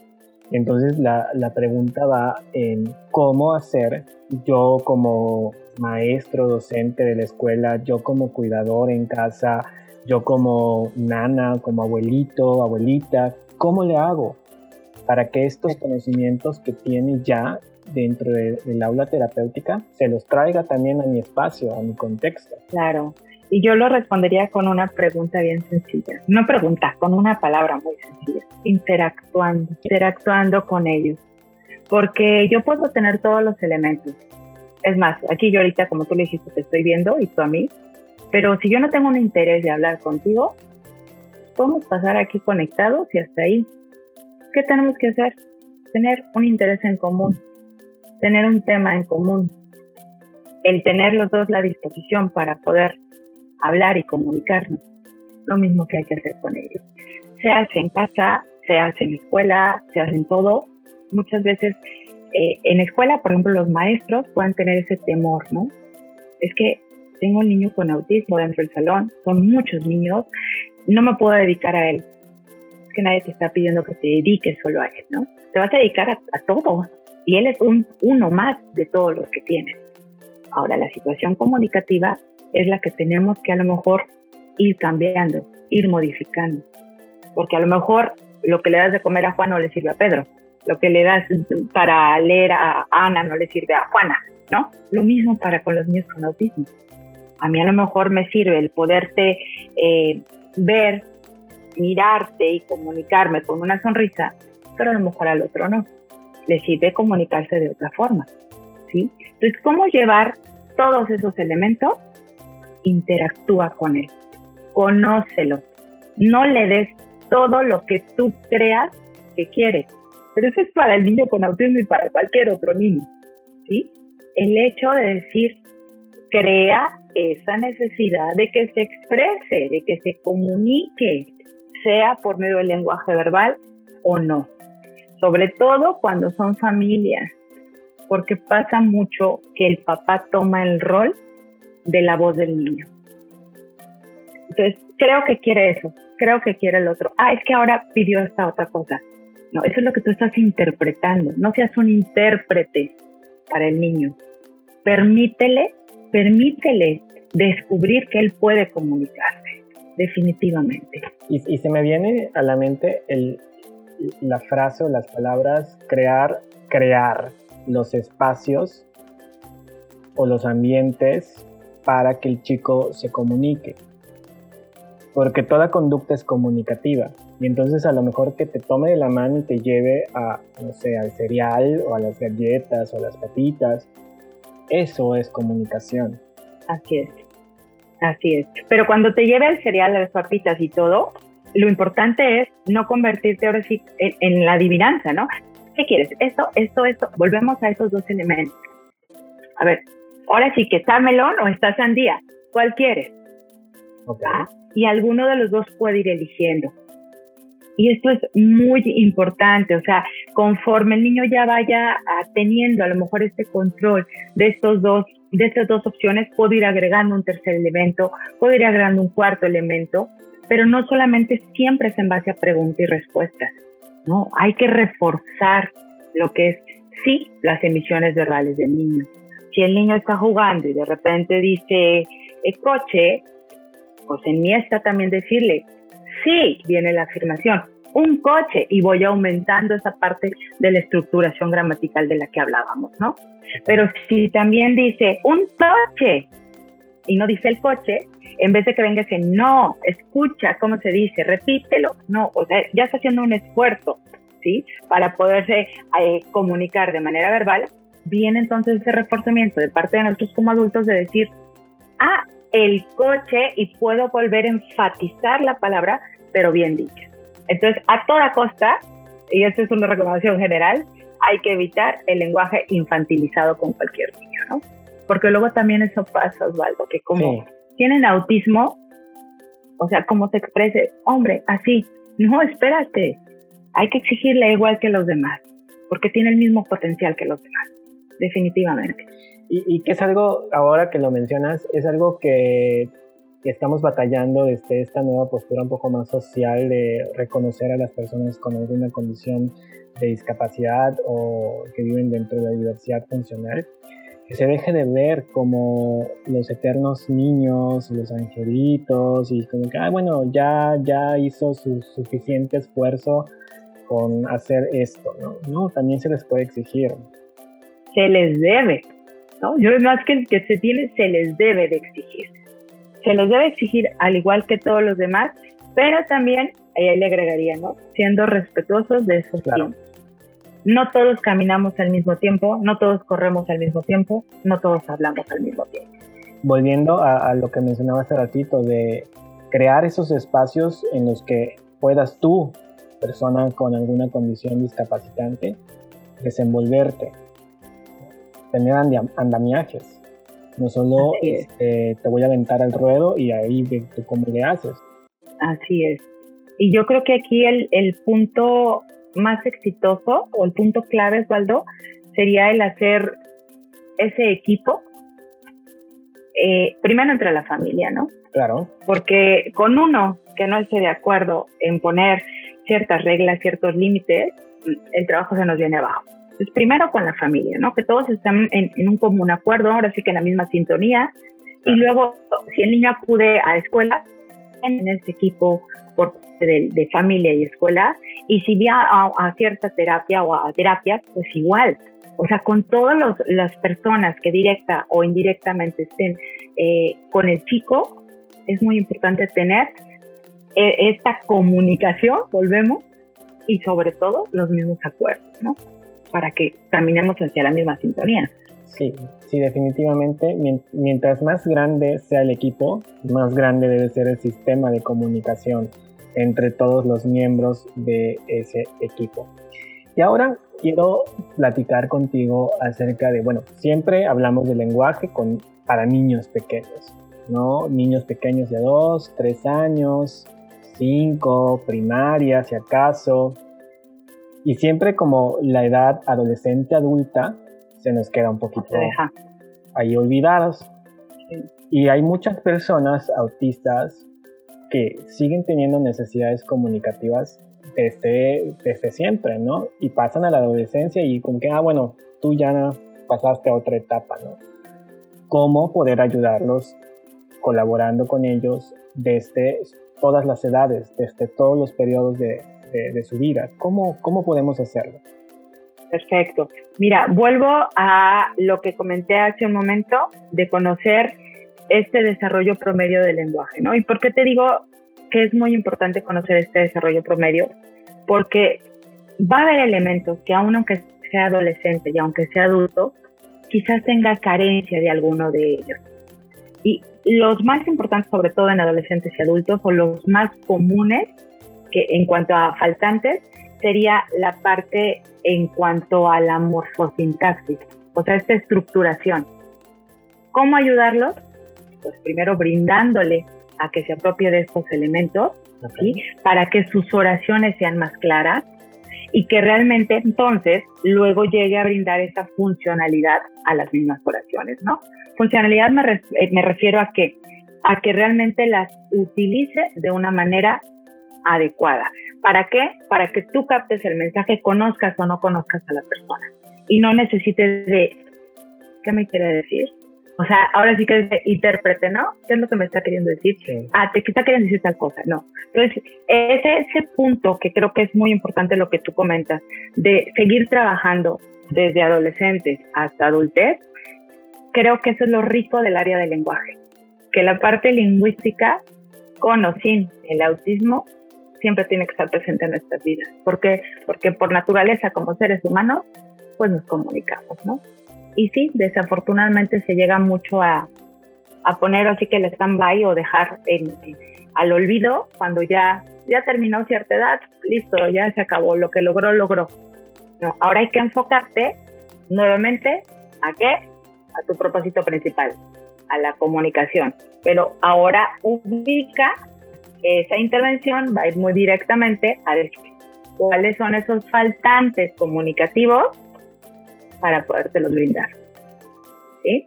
Entonces la, la pregunta va en cómo hacer yo como maestro, docente de la escuela, yo como cuidador en casa, yo como nana, como abuelito, abuelita, ¿cómo le hago? para que estos conocimientos que tiene ya dentro del aula terapéutica se los traiga también a mi espacio, a mi contexto. Claro. Y yo lo respondería con una pregunta bien sencilla. No pregunta, con una palabra muy sencilla. Interactuando, interactuando con ellos. Porque yo puedo tener todos los elementos. Es más, aquí yo ahorita, como tú le dijiste, te estoy viendo y tú a mí. Pero si yo no tengo un interés de hablar contigo, podemos pasar aquí conectados y hasta ahí. ¿Qué tenemos que hacer? Tener un interés en común, tener un tema en común, el tener los dos la disposición para poder hablar y comunicarnos, lo mismo que hay que hacer con ellos. Se hace en casa, se hace en escuela, se hace en todo. Muchas veces eh, en escuela, por ejemplo, los maestros pueden tener ese temor, ¿no? Es que tengo un niño con autismo dentro del salón, son muchos niños, no me puedo dedicar a él que nadie te está pidiendo que te dediques solo a él, ¿no? Te vas a dedicar a, todo y él es un, uno más de todos los que tienes. Ahora, la situación comunicativa es la que tenemos que a lo mejor ir cambiando, ir modificando. Porque a lo mejor lo que le das de comer a Juan no le sirve a Pedro. Lo que le das para leer a Ana no le sirve a Juana, ¿no? Lo mismo para con los niños con autismo. A mí a lo mejor me sirve el poderte eh, ver mirarte y comunicarme con una sonrisa, pero a lo mejor al otro no. Le sirve comunicarse de otra forma. ¿sí? Entonces, ¿cómo llevar todos esos elementos? Interactúa con él, conócelo, no le des todo lo que tú creas que quiere. Pero eso es para el niño con autismo y para cualquier otro niño. ¿sí? El hecho de decir, crea esa necesidad de que se exprese, de que se comunique, sea por medio del lenguaje verbal o no. Sobre todo cuando son familias, porque pasa mucho que el papá toma el rol de la voz del niño. Entonces, creo que quiere eso, creo que quiere el otro. Ah, es que ahora pidió esta otra cosa. No, eso es lo que tú estás interpretando. No seas un intérprete para el niño. Permítele, permítele descubrir que él puede comunicarse, definitivamente. Y, se me viene a la mente el, la frase o las palabras crear, crear los espacios o los ambientes para que el chico se comunique. Porque toda conducta es comunicativa. Y entonces a lo mejor que te tome de la mano y te lleve a, no sé, al cereal o a las galletas o las papitas. Eso es comunicación. Así es. Así es. Pero cuando te lleve al cereal, a las papitas y todo, lo importante es no convertirte ahora sí en, la adivinanza, ¿no? ¿Qué quieres? Esto, esto, esto. Volvemos a esos dos elementos. A ver, ahora sí que está melón o está sandía. ¿Cuál quieres? Okay. ¿Ah? Y alguno de los dos puede ir eligiendo. Y esto es muy importante, o sea, conforme el niño ya vaya teniendo a lo mejor este control de estos dos, de estas dos opciones, puedo ir agregando un tercer elemento, puedo ir agregando un cuarto elemento, pero no solamente siempre es en base a preguntas y respuestas, ¿no? Hay que reforzar lo que es, sí, las emisiones verbales del niño. Si el niño está jugando y de repente dice el coche, pues en mí está también decirle, sí, viene la afirmación, un coche, y voy aumentando esa parte de la estructuración gramatical de la que hablábamos, ¿no? Pero si también dice un coche y no dice el coche, en vez de que venga ese no, escucha cómo se dice, repítelo, no, o sea, ya está haciendo un esfuerzo, ¿sí? Para poderse eh, comunicar de manera verbal, viene entonces ese reforzamiento de parte de nosotros como adultos de decir, ah, el coche y puedo volver a enfatizar la palabra, pero bien dicha. Entonces, a toda costa, y esta es una recomendación general, hay que evitar el lenguaje infantilizado con cualquier niño, ¿no? Porque luego también eso pasa, Osvaldo, que como tienen autismo, o sea, como te exprese, hombre, así, no, espérate, hay que exigirle igual que los demás, porque tiene el mismo potencial que los demás, definitivamente. Y, que es algo, ahora que lo mencionas, es algo que, estamos batallando desde esta nueva postura un poco más social de reconocer a las personas con alguna condición de discapacidad o que viven dentro de la diversidad funcional, que se deje de ver como los eternos niños, los angelitos y como que, ah, bueno, ya, ya hizo su suficiente esfuerzo con hacer esto. No, también se les puede exigir. Se les debe, ¿no? Yo más que el que se tiene, se les debe de exigir. Se les debe exigir al igual que todos los demás, pero también, ahí le agregaría, ¿no? Siendo respetuosos de esos tiempos. No todos caminamos al mismo tiempo, no todos corremos al mismo tiempo, no todos hablamos al mismo tiempo. Volviendo a, a lo que mencionaba hace ratito, de crear esos espacios en los que puedas tú, persona con alguna condición discapacitante, desenvolverte, tener andamiajes. No solo este, te voy a aventar al ruedo y ahí ve tú cómo le haces. Así es. Y yo creo que aquí el, el punto más exitoso o el punto clave, Osvaldo, sería el hacer ese equipo, eh, primero entre la familia, ¿no? Claro. Porque con uno que no esté de acuerdo en poner ciertas reglas, ciertos límites, el trabajo se nos viene abajo. Primero con la familia, ¿no? Que todos están en, un común acuerdo, ahora sí que en la misma sintonía. Y luego, si el niño acude a escuela, en ese equipo por de, de familia y escuela, y si va a, cierta terapia o a terapias, pues igual. O sea, con todas las personas que directa o indirectamente estén eh, con el chico, es muy importante tener eh, esta comunicación, volvemos, y sobre todo los mismos acuerdos, ¿no? Para que caminemos hacia la misma sintonía. Sí, sí, definitivamente. Mientras más grande sea el equipo, más grande debe ser el sistema de comunicación entre todos los miembros de ese equipo. Y ahora quiero platicar contigo acerca de, bueno, siempre hablamos de lenguaje con, para niños pequeños, ¿no? Niños pequeños de 2, 3 años, 5, primaria, si acaso, y siempre como la edad adolescente adulta se nos queda un poquito ahí olvidados. Y hay muchas personas autistas que siguen teniendo necesidades comunicativas desde, desde siempre, ¿no? Y pasan a la adolescencia y como que, ah, bueno, tú ya pasaste a otra etapa, ¿no? ¿Cómo poder ayudarlos colaborando con ellos desde todas las edades, desde todos los periodos de, de, su vida? ¿Cómo, ¿Cómo podemos hacerlo? Perfecto. Mira, vuelvo a lo que comenté hace un momento de conocer este desarrollo promedio del lenguaje, ¿no? ¿Y por qué te digo que es muy importante conocer este desarrollo promedio? Porque va a haber elementos que aun aunque sea adolescente y aunque sea adulto, quizás tenga carencia de alguno de ellos. Y los más importantes, sobre todo en adolescentes y adultos, o los más comunes que en cuanto a faltantes, sería la parte en cuanto a la morfosintaxis, o sea, esta estructuración. ¿Cómo ayudarlos? Pues primero brindándole a que se apropie de estos elementos, para que sus oraciones sean más claras y que realmente entonces luego llegue a brindar esa funcionalidad a las mismas oraciones, ¿no? Funcionalidad me, eh, me refiero a que, a que realmente las utilice de una manera adecuada. ¿Para qué? Para que tú captes el mensaje, conozcas o no conozcas a la persona. Y no necesites de, ¿qué me quiere decir? O sea, ahora sí que es intérprete, ¿no? ¿Qué es lo que me está queriendo decir? Ah, te está queriendo decir tal cosa. No. Entonces, ese, ese punto que creo que es muy importante lo que tú comentas, de seguir trabajando desde adolescentes hasta adultez, creo que eso es lo rico del área del lenguaje. Que la parte lingüística, con o sin el autismo, siempre tiene que estar presente en nuestras vidas. ¿Por qué? Porque por naturaleza, como seres humanos, pues nos comunicamos, ¿no? Y sí, desafortunadamente se llega mucho a, a poner así que el stand-by o dejar en, al olvido cuando ya, ya terminó cierta edad, listo, ya se acabó, lo que logró, logró. No, ahora hay que enfocarte nuevamente a qué? A tu propósito principal, a la comunicación. Pero ahora ubica esa intervención, va a ir muy directamente a decir cuáles son esos faltantes comunicativos para podértelos brindar. ¿Sí?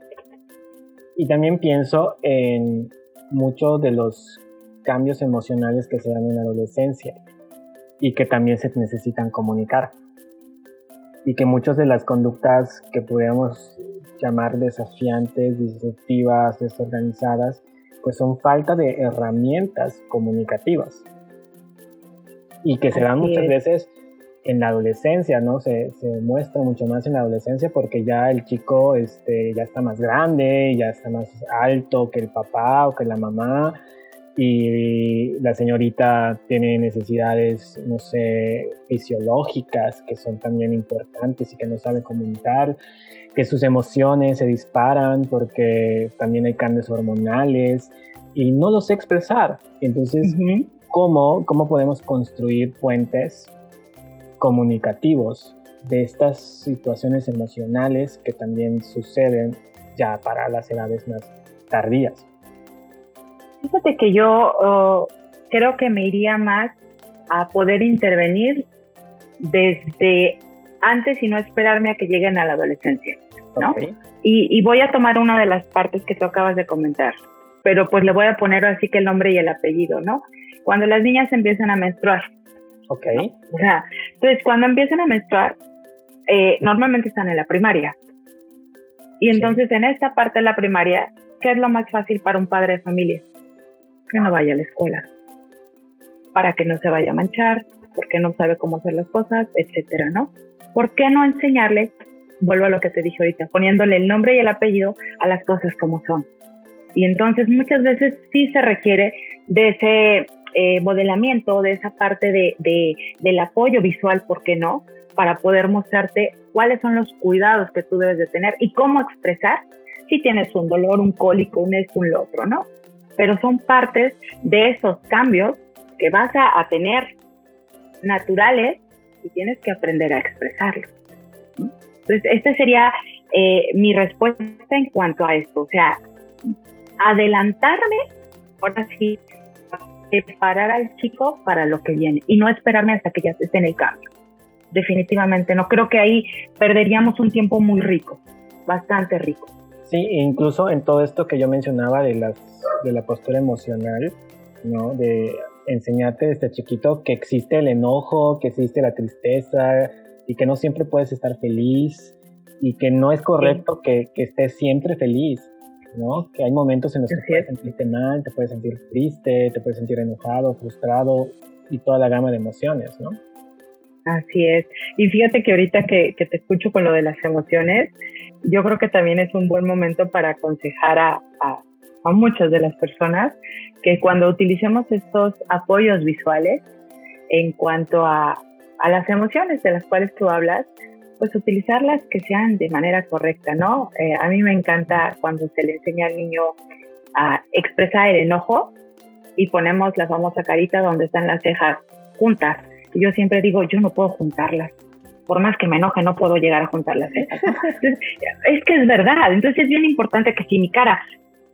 Y también pienso en muchos de los cambios emocionales que se dan en la adolescencia y que también se necesitan comunicar. Y que muchas de las conductas que podríamos llamar desafiantes, disruptivas, desorganizadas, pues son falta de herramientas comunicativas. Y que se dan muchas veces en la adolescencia, ¿no? Se, se, muestra mucho más en la adolescencia porque ya el chico este, ya está más grande, ya está más alto que el papá o que la mamá y la señorita tiene necesidades, no sé, fisiológicas que son también importantes y que no sabe comunicar, que sus emociones se disparan porque también hay cambios hormonales y no los sé expresar. Entonces, ¿cómo, ¿cómo podemos construir puentes comunicativos de estas situaciones emocionales que también suceden ya para las edades más tardías. Fíjate que yo oh, creo que me iría más a poder intervenir desde antes y no esperarme a que lleguen a la adolescencia, ¿no? Y, y, voy a tomar una de las partes que tú acabas de comentar, pero pues le voy a poner así que el nombre y el apellido, ¿no? Cuando las niñas empiezan a menstruar, Ok. O sea, entonces cuando empiezan a menstruar, eh, normalmente están en la primaria. Y entonces en esta parte de la primaria, ¿qué es lo más fácil para un padre de familia? Que no vaya a la escuela. Para que no se vaya a manchar, porque no sabe cómo hacer las cosas, etcétera, ¿no? ¿Por qué no enseñarle, vuelvo a lo que te dije ahorita, poniéndole el nombre y el apellido a las cosas como son? Y entonces muchas veces sí se requiere de ese eh, modelamiento, de esa parte de, del apoyo visual, ¿por qué no? Para poder mostrarte cuáles son los cuidados que tú debes de tener y cómo expresar si tienes un dolor, un cólico, un esto, un lo otro, ¿no? Pero son partes de esos cambios que vas a, tener naturales y tienes que aprender a expresarlos. Entonces, esta sería eh, mi respuesta en cuanto a esto. O sea, adelantarme, ahora sí, preparar al chico para lo que viene y no esperarme hasta que ya esté en el cambio. Definitivamente no. Creo que ahí perderíamos un tiempo muy rico, bastante rico. Sí, incluso en todo esto que yo mencionaba de, las, de la postura emocional, ¿no? De enseñarte desde chiquito que existe el enojo, que existe la tristeza y que no siempre puedes estar feliz y que no es correcto que, que, estés siempre feliz, ¿no? Que hay momentos en los que te puedes sentirte mal, te puedes sentir triste, te puedes sentir enojado, frustrado y toda la gama de emociones, ¿no? Así es. Y fíjate que ahorita que, que, te escucho con lo de las emociones, yo creo que también es un buen momento para aconsejar a, a, a muchas de las personas que cuando utilicemos estos apoyos visuales en cuanto a, a las emociones de las cuales tú hablas, pues utilizarlas que sean de manera correcta, ¿no? Eh, a mí me encanta cuando se le enseña al niño a expresar el enojo y ponemos la famosa carita donde están las cejas juntas yo siempre digo, yo no puedo juntarlas. Por más que me enoje, no puedo llegar a juntarlas. es que es verdad. Entonces es bien importante que si mi cara,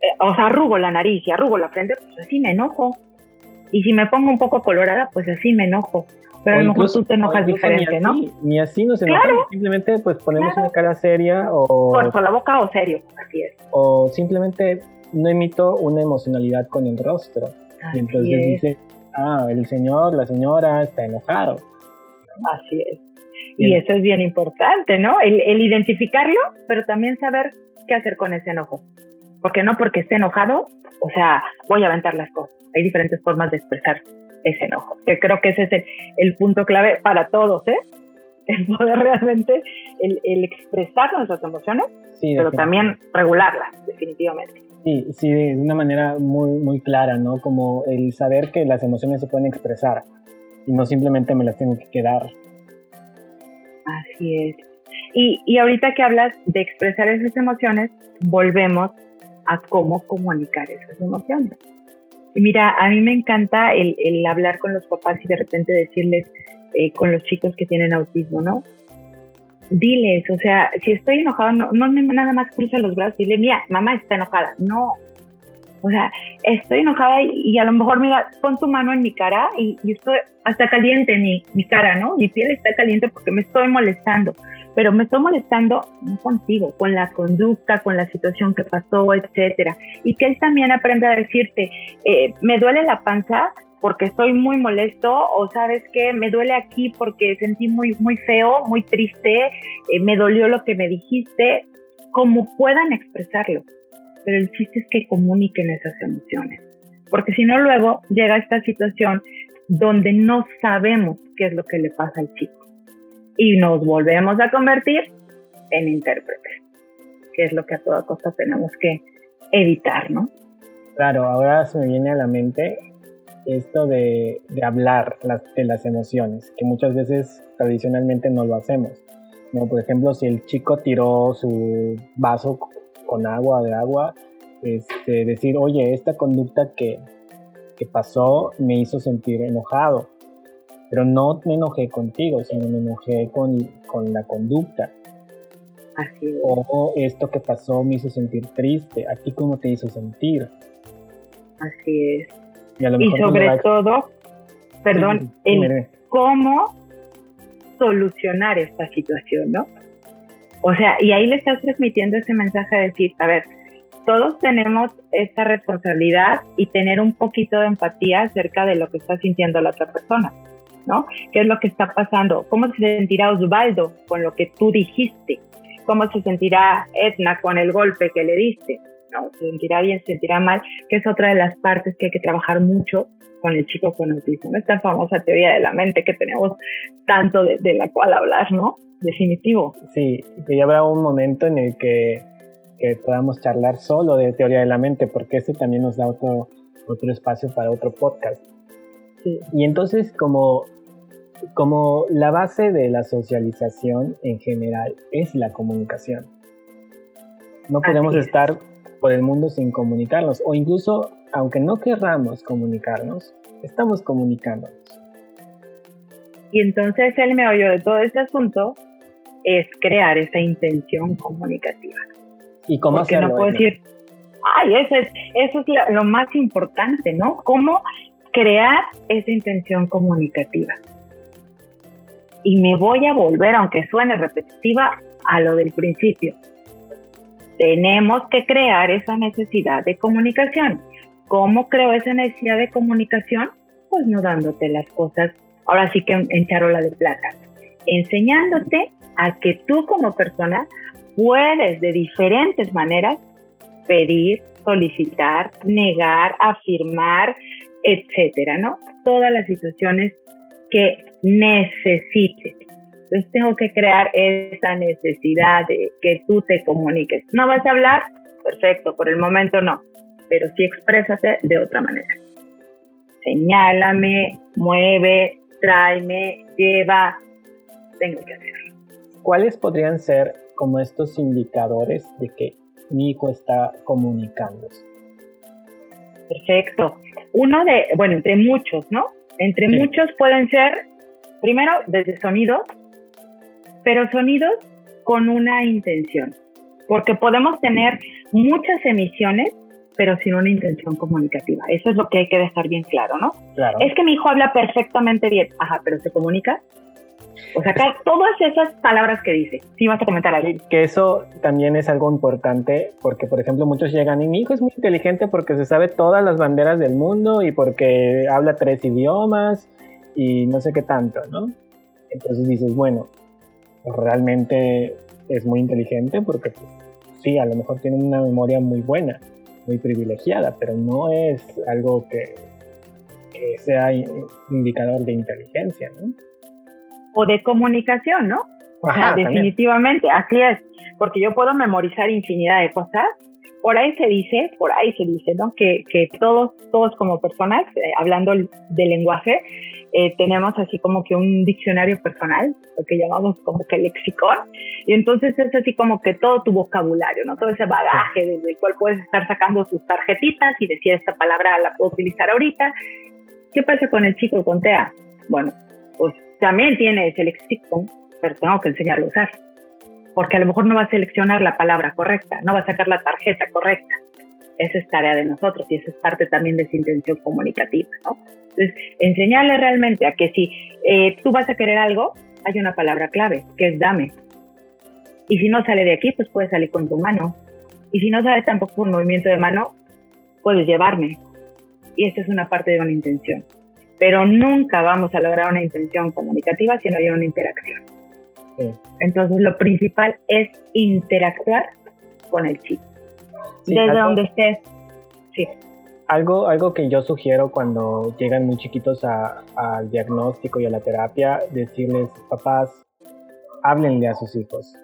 eh, o sea, arrugo la nariz y arrugo la frente, pues así me enojo. Y si me pongo un poco colorada, pues así me enojo. Pero a lo mejor tú te enojas diferente, ¿no? Ni así nos enojamos. Simplemente pues ponemos una cara seria o... Por, la boca o serio, así es. O simplemente no emito una emocionalidad con el rostro. y entonces dice, ah, el señor, la señora está enojado. Así es. Y eso es bien importante, ¿no? El, identificarlo, pero también saber qué hacer con ese enojo. Porque no porque esté enojado, o sea, voy a aventar las cosas. Hay diferentes formas de expresar ese enojo. Que creo que ese es el, punto clave para todos, ¿eh? El poder realmente, el, expresar nuestras emociones, pero también regularlas, definitivamente. Sí, sí, de una manera muy, muy clara, ¿no? Como el saber que las emociones se pueden expresar y no simplemente me las tengo que quedar. Así es. Y, y ahorita que hablas de expresar esas emociones, volvemos a cómo comunicar esas emociones. Mira, a mí me encanta el, el hablar con los papás y de repente decirles eh, con los chicos que tienen autismo, ¿no? diles, o sea, si estoy enojado, no, no nada más cruza los brazos y dile, mira, mamá está enojada. No. O sea, estoy enojada y, a lo mejor, mira, pon tu mano en mi cara y, estoy hasta caliente mi, mi cara, ¿no? Mi piel está caliente porque me estoy molestando. Pero me estoy molestando contigo, con la conducta, con la situación que pasó, etcétera. Y que él también aprenda a decirte, eh, me duele la panza, porque estoy muy molesto o sabes que me duele aquí porque sentí muy, muy feo, muy triste, eh, me dolió lo que me dijiste, como puedan expresarlo. Pero el chiste es que comuniquen esas emociones, porque si no luego llega esta situación donde no sabemos qué es lo que le pasa al chico y nos volvemos a convertir en intérpretes, que es lo que a toda costa tenemos que evitar, ¿no? Claro, ahora se me viene a la mente esto de, hablar de las emociones, que muchas veces tradicionalmente no lo hacemos. ¿no? Por ejemplo, si el chico tiró su vaso con agua de agua, este, decir, oye, esta conducta que, que pasó me hizo sentir enojado, pero no me enojé contigo, sino me enojé con, con la conducta. Así es. O esto que pasó me hizo sentir triste. ¿A ti cómo te hizo sentir? Así es. Y, sobre todo, perdón, el cómo solucionar esta situación, ¿no? O sea, y ahí le estás transmitiendo ese mensaje de decir, a ver, todos tenemos esta responsabilidad y tener un poquito de empatía acerca de lo que está sintiendo la otra persona, ¿no? ¿Qué es lo que está pasando? ¿Cómo se sentirá Osvaldo con lo que tú dijiste? ¿Cómo se sentirá Edna con el golpe que le diste? ¿no? Se sentirá bien, se sentirá mal, que es otra de las partes que hay que trabajar mucho con el chico con autismo. Esta famosa teoría de la mente que tenemos tanto de, la cual hablar, ¿no? Definitivo. Sí, que ya habrá un momento en el que, que, podamos charlar solo de teoría de la mente, porque este también nos da otro, otro espacio para otro podcast. Y entonces, como, como la base de la socialización en general es la comunicación. No podemos estar por el mundo sin comunicarnos o incluso aunque no querramos comunicarnos, estamos comunicándonos. Y entonces el meollo de todo este asunto es crear esa intención comunicativa. ¿Y cómo Porque no puedo decir, ay, eso es, eso es lo más importante, ¿no? ¿Cómo crear esa intención comunicativa? Y me voy a volver, aunque suene repetitiva, a lo del principio tenemos que crear esa necesidad de comunicación. ¿Cómo creo esa necesidad de comunicación? Pues no dándote las cosas, ahora sí que en charola de plata, enseñándote a que tú como persona puedes de diferentes maneras pedir, solicitar, negar, afirmar, etcétera, ¿no? Todas las situaciones que necesites. Entonces tengo que crear esa necesidad de que tú te comuniques. ¿No vas a hablar? Perfecto, por el momento no, pero sí exprésate de otra manera. Señálame, mueve, tráeme, lleva, tengo que hacerlo. ¿Cuáles podrían ser como estos indicadores de que mi hijo está comunicándose? Perfecto. Uno de, bueno, entre muchos, ¿no? Entre muchos pueden ser, primero, desde sonidos, pero sonidos con una intención, porque podemos tener muchas emisiones, pero sin una intención comunicativa. Eso es lo que hay que dejar bien claro, ¿no? Claro. Es que mi hijo habla perfectamente bien, ajá, pero se comunica. O sea, todas esas palabras que dice, sí vas a comentar algo. Que eso también es algo importante, porque por ejemplo muchos llegan y mi hijo es muy inteligente porque se sabe todas las banderas del mundo y porque habla tres idiomas y no sé qué tanto, ¿no? Entonces dices, bueno, realmente es muy inteligente porque pues, sí, a lo mejor tiene una memoria muy buena, muy privilegiada, pero no es algo que, que sea indicador de inteligencia, ¿no? O de comunicación, ¿no? O sea, definitivamente, así es, porque yo puedo memorizar infinidad de cosas. Por ahí se dice, por ahí se dice, ¿no? Que, que todos, todos como personas, eh, hablando del lenguaje, eh, tenemos así como que un diccionario personal, lo que llamamos como que lexicón, y entonces es así como que todo tu vocabulario, ¿no? Todo ese bagaje desde el cual puedes estar sacando tus tarjetitas y decir esta palabra la puedo utilizar ahorita. ¿Qué pasa con el chico con TEA? Bueno, pues también tiene ese lexicon, pero tengo que enseñarlo a usar. Porque a lo mejor no va a seleccionar la palabra correcta, no va a sacar la tarjeta correcta. Esa es tarea de nosotros y esa es parte también de esa intención comunicativa, ¿no? Entonces, enseñarle realmente a que si eh, tú vas a querer algo, hay una palabra clave, que es dame. Y si no sale de aquí, pues puedes salir con tu mano. Y si no sale tampoco por movimiento de mano, puedes llevarme. Y esta es una parte de una intención pero nunca vamos a lograr una intención comunicativa si no hay una interacción. Entonces lo principal es interactuar con el chico, desde donde estés. Sí. Algo, algo que yo sugiero cuando llegan muy chiquitos al diagnóstico y a la terapia, decirles, papás, háblenle a sus hijos.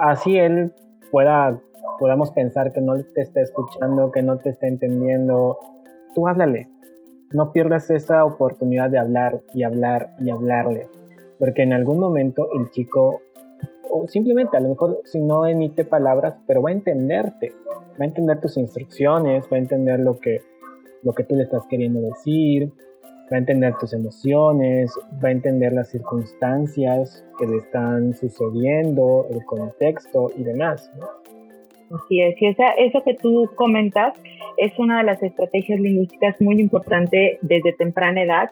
Así él pueda, podamos pensar que no te está escuchando, que no te está entendiendo. Tú háblale, no pierdas esa oportunidad de hablar y hablar y hablarle, porque en algún momento el chico, o simplemente a lo mejor si no emite palabras, pero va a entenderte, va a entender tus instrucciones, va a entender lo que, lo que tú le estás queriendo decir, va a entender tus emociones, va a entender las circunstancias que le están sucediendo, el contexto y demás. Así es, y esa, eso que tú comentas es una de las estrategias lingüísticas muy importante desde temprana edad,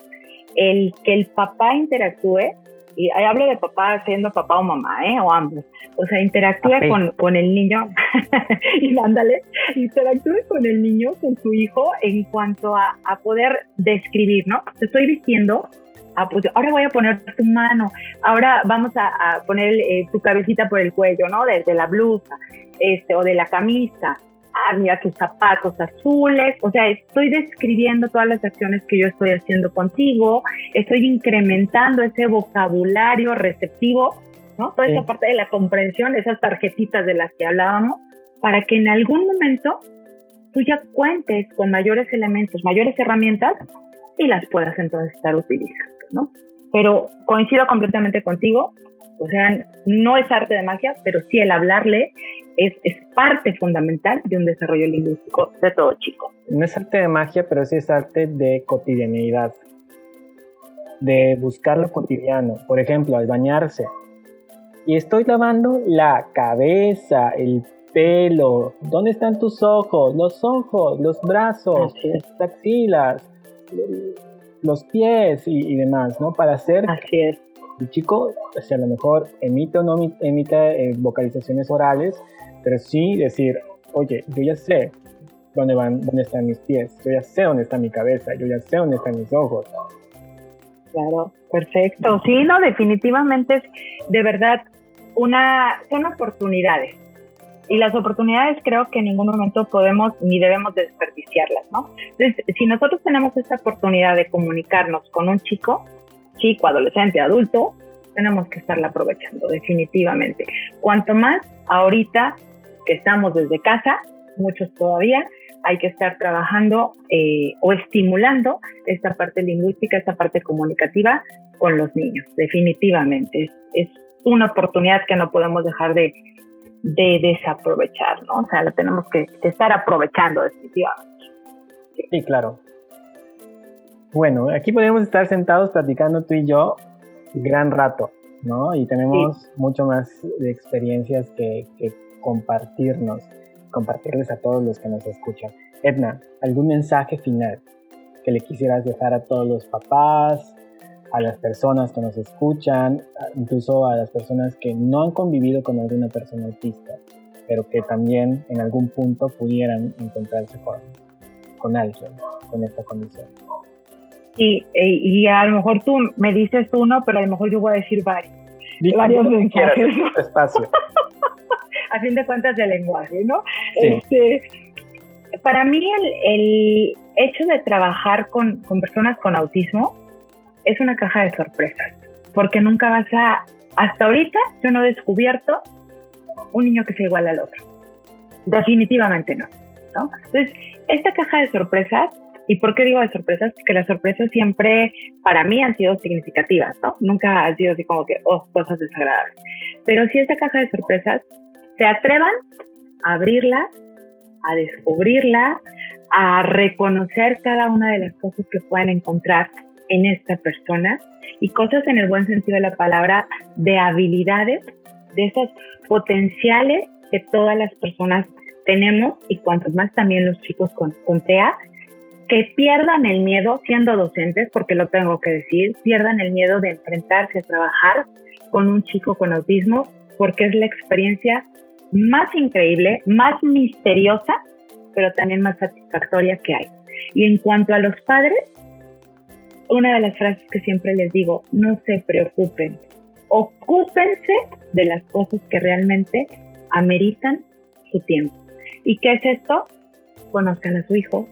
el que el papá interactúe, y hablo de papá siendo papá o mamá, ¿eh? o ambos, o sea, interactúe con, con, el niño, y ándale, interactúe con el niño, con su hijo, en cuanto a, a poder describir, ¿no? Te estoy diciendo Ah, pues ahora voy a poner tu mano, ahora vamos a, poner eh, tu cabecita por el cuello, ¿no? Desde la blusa, este, o de la camisa. Ah, mira tus zapatos azules. O sea, estoy describiendo todas las acciones que yo estoy haciendo contigo. Estoy incrementando ese vocabulario receptivo, ¿no? Toda esa parte de la comprensión, esas tarjetitas de las que hablábamos, para que en algún momento tú ya cuentes con mayores elementos, mayores herramientas y las puedas entonces estar utilizando. ¿no? Pero coincido completamente contigo, o sea, no es arte de magia, pero sí el hablarle es, es, parte fundamental de un desarrollo lingüístico de todo chico. No es arte de magia, pero sí es arte de cotidianidad, de buscar lo cotidiano. Por ejemplo, al bañarse. Y estoy lavando la cabeza, el pelo. ¿Dónde están tus ojos? Los ojos, los brazos, las axilas, los pies y, demás, ¿no? Para hacer Así es. El chico, o sea, a lo mejor emite o no emite eh, vocalizaciones orales, pero sí decir, oye, yo ya sé dónde van, dónde están mis pies, yo ya sé dónde está mi cabeza, yo ya sé dónde están mis ojos. Claro, perfecto. Sí, no, definitivamente es de verdad una, son oportunidades. Y las oportunidades creo que en ningún momento podemos ni debemos desperdiciarlas, ¿no? Entonces, si nosotros tenemos esta oportunidad de comunicarnos con un chico, chico, adolescente, adulto, tenemos que estarla aprovechando, definitivamente. Cuanto más ahorita que estamos desde casa, muchos todavía, hay que estar trabajando eh, o estimulando esta parte lingüística, esta parte comunicativa con los niños, definitivamente. Es, una oportunidad que no podemos dejar de, desaprovechar, ¿no? O sea, la tenemos que, estar aprovechando definitivamente. Sí, claro. Bueno, aquí podemos estar sentados platicando tú y yo gran rato, ¿no? Y tenemos mucho más de experiencias que, que compartirnos compartirles a todos los que nos escuchan. Edna, ¿algún mensaje final que le quisieras dejar a todos los papás, a las personas que nos escuchan, incluso a las personas que no han convivido con alguna persona autista, pero que también en algún punto pudieran encontrarse con, con alguien con esta condición? Y, y, a lo mejor tú me dices uno, pero a lo mejor yo voy a decir varios. varios mensajes. Espacio. a fin de cuentas del lenguaje, ¿no? Este, para mí el, hecho de trabajar con, personas con autismo es una caja de sorpresas, porque nunca vas a, hasta ahorita yo no he descubierto un niño que sea igual al otro. Definitivamente no. ¿no? Entonces, esta caja de sorpresas, ¿y por qué digo de sorpresas? Porque las sorpresas siempre para mí han sido significativas, ¿no? Nunca han sido así como que, oh, cosas desagradables. Pero si esta caja de sorpresas se atrevan a abrirla, a descubrirla, a reconocer cada una de las cosas que pueden encontrar en esta persona y cosas en el buen sentido de la palabra de habilidades, de esos potenciales que todas las personas tenemos y cuantos más también los chicos con, con TEA, que pierdan el miedo siendo docentes, porque lo tengo que decir, pierdan el miedo de enfrentarse a trabajar con un chico con autismo, porque es la experiencia más increíble, más misteriosa, pero también más satisfactoria que hay. Y en cuanto a los padres, una de las frases que siempre les digo, no se preocupen, ocúpense de las cosas que realmente ameritan su tiempo. ¿Y qué es esto? Conozcan a su hijo,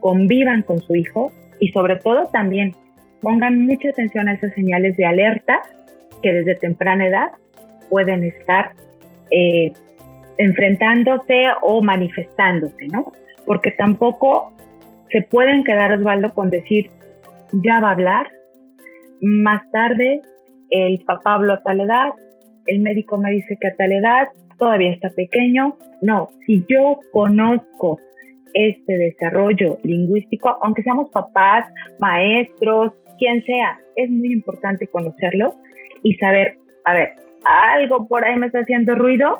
convivan con su hijo y sobre todo también pongan mucha atención a esas señales de alerta que desde temprana edad pueden estar eh, enfrentándose o manifestándose, ¿no? Porque tampoco se pueden quedar, Osvaldo, con decir, ya va a hablar, más tarde el papá habló a tal edad, el médico me dice que a tal edad, todavía está pequeño. No, si yo conozco este desarrollo lingüístico, aunque seamos papás, maestros, quien sea, es muy importante conocerlo y saber, a ver, algo por ahí me está haciendo ruido,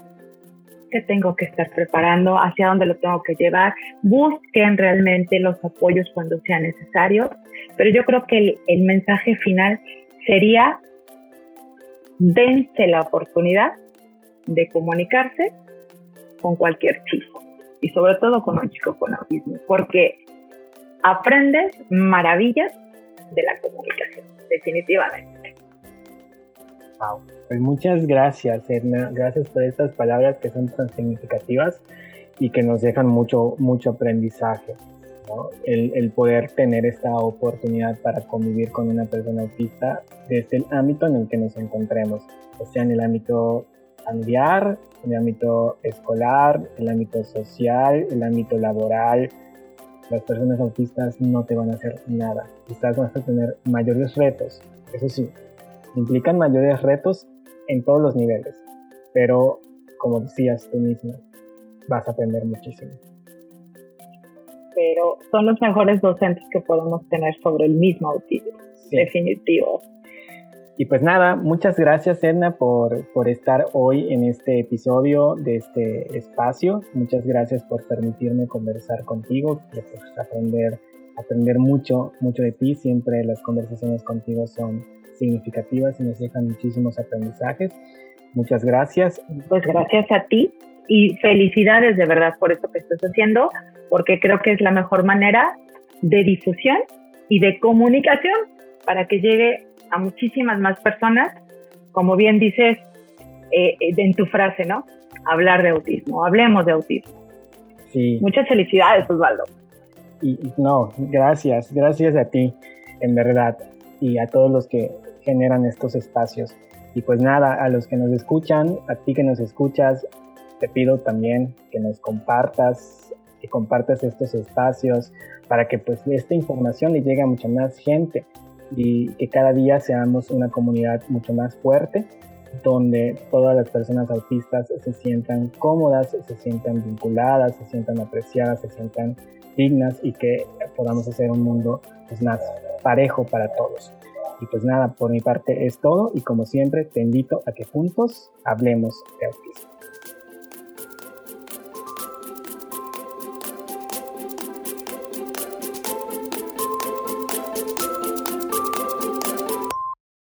que tengo que estar preparando, hacia dónde lo tengo que llevar, busquen realmente los apoyos cuando sea necesario, pero yo creo que el, mensaje final sería, dense la oportunidad de comunicarse con cualquier chico y sobre todo con un chico con autismo, porque aprendes maravillas de la comunicación, definitivamente. Pues muchas gracias, Edna. Gracias por estas palabras que son tan significativas y que nos dejan mucho, mucho aprendizaje. El, poder tener esta oportunidad para convivir con una persona autista desde el ámbito en el que nos encontremos, o sea, en el ámbito familiar, en el ámbito escolar, el ámbito social, el ámbito laboral. Las personas autistas no te van a hacer nada. Quizás vas a tener mayores retos, eso sí, implican mayores retos en todos los niveles, pero como decías tú mismo, vas a aprender muchísimo. Pero son los mejores docentes que podemos tener sobre el mismo autismo, definitivo. Y pues nada, muchas gracias Edna por, por estar hoy en este episodio de este espacio. Muchas gracias por permitirme conversar contigo, y pues aprender, aprender mucho, mucho de ti. Siempre las conversaciones contigo son significativas y nos dejan muchísimos aprendizajes. Muchas gracias. Pues gracias a ti y felicidades de verdad por esto que estás haciendo, porque creo que es la mejor manera de difusión y de comunicación para que llegue a muchísimas más personas, como bien dices eh, eh, en tu frase, ¿no? Hablar de autismo, hablemos de autismo. Sí. Muchas felicidades, Osvaldo. Y, no, gracias, gracias a ti, en verdad, y a todos los que generan estos espacios. Y pues nada, a los que nos escuchan, a ti que nos escuchas, te pido también que nos compartas, que compartas estos espacios para que pues esta información le llegue a mucha más gente y que cada día seamos una comunidad mucho más fuerte donde todas las personas autistas se sientan cómodas, se sientan vinculadas, se sientan apreciadas, se sientan dignas y que podamos hacer un mundo pues, más parejo para todos. Y pues nada, por mi parte es todo y como siempre te invito a que juntos hablemos de autismo.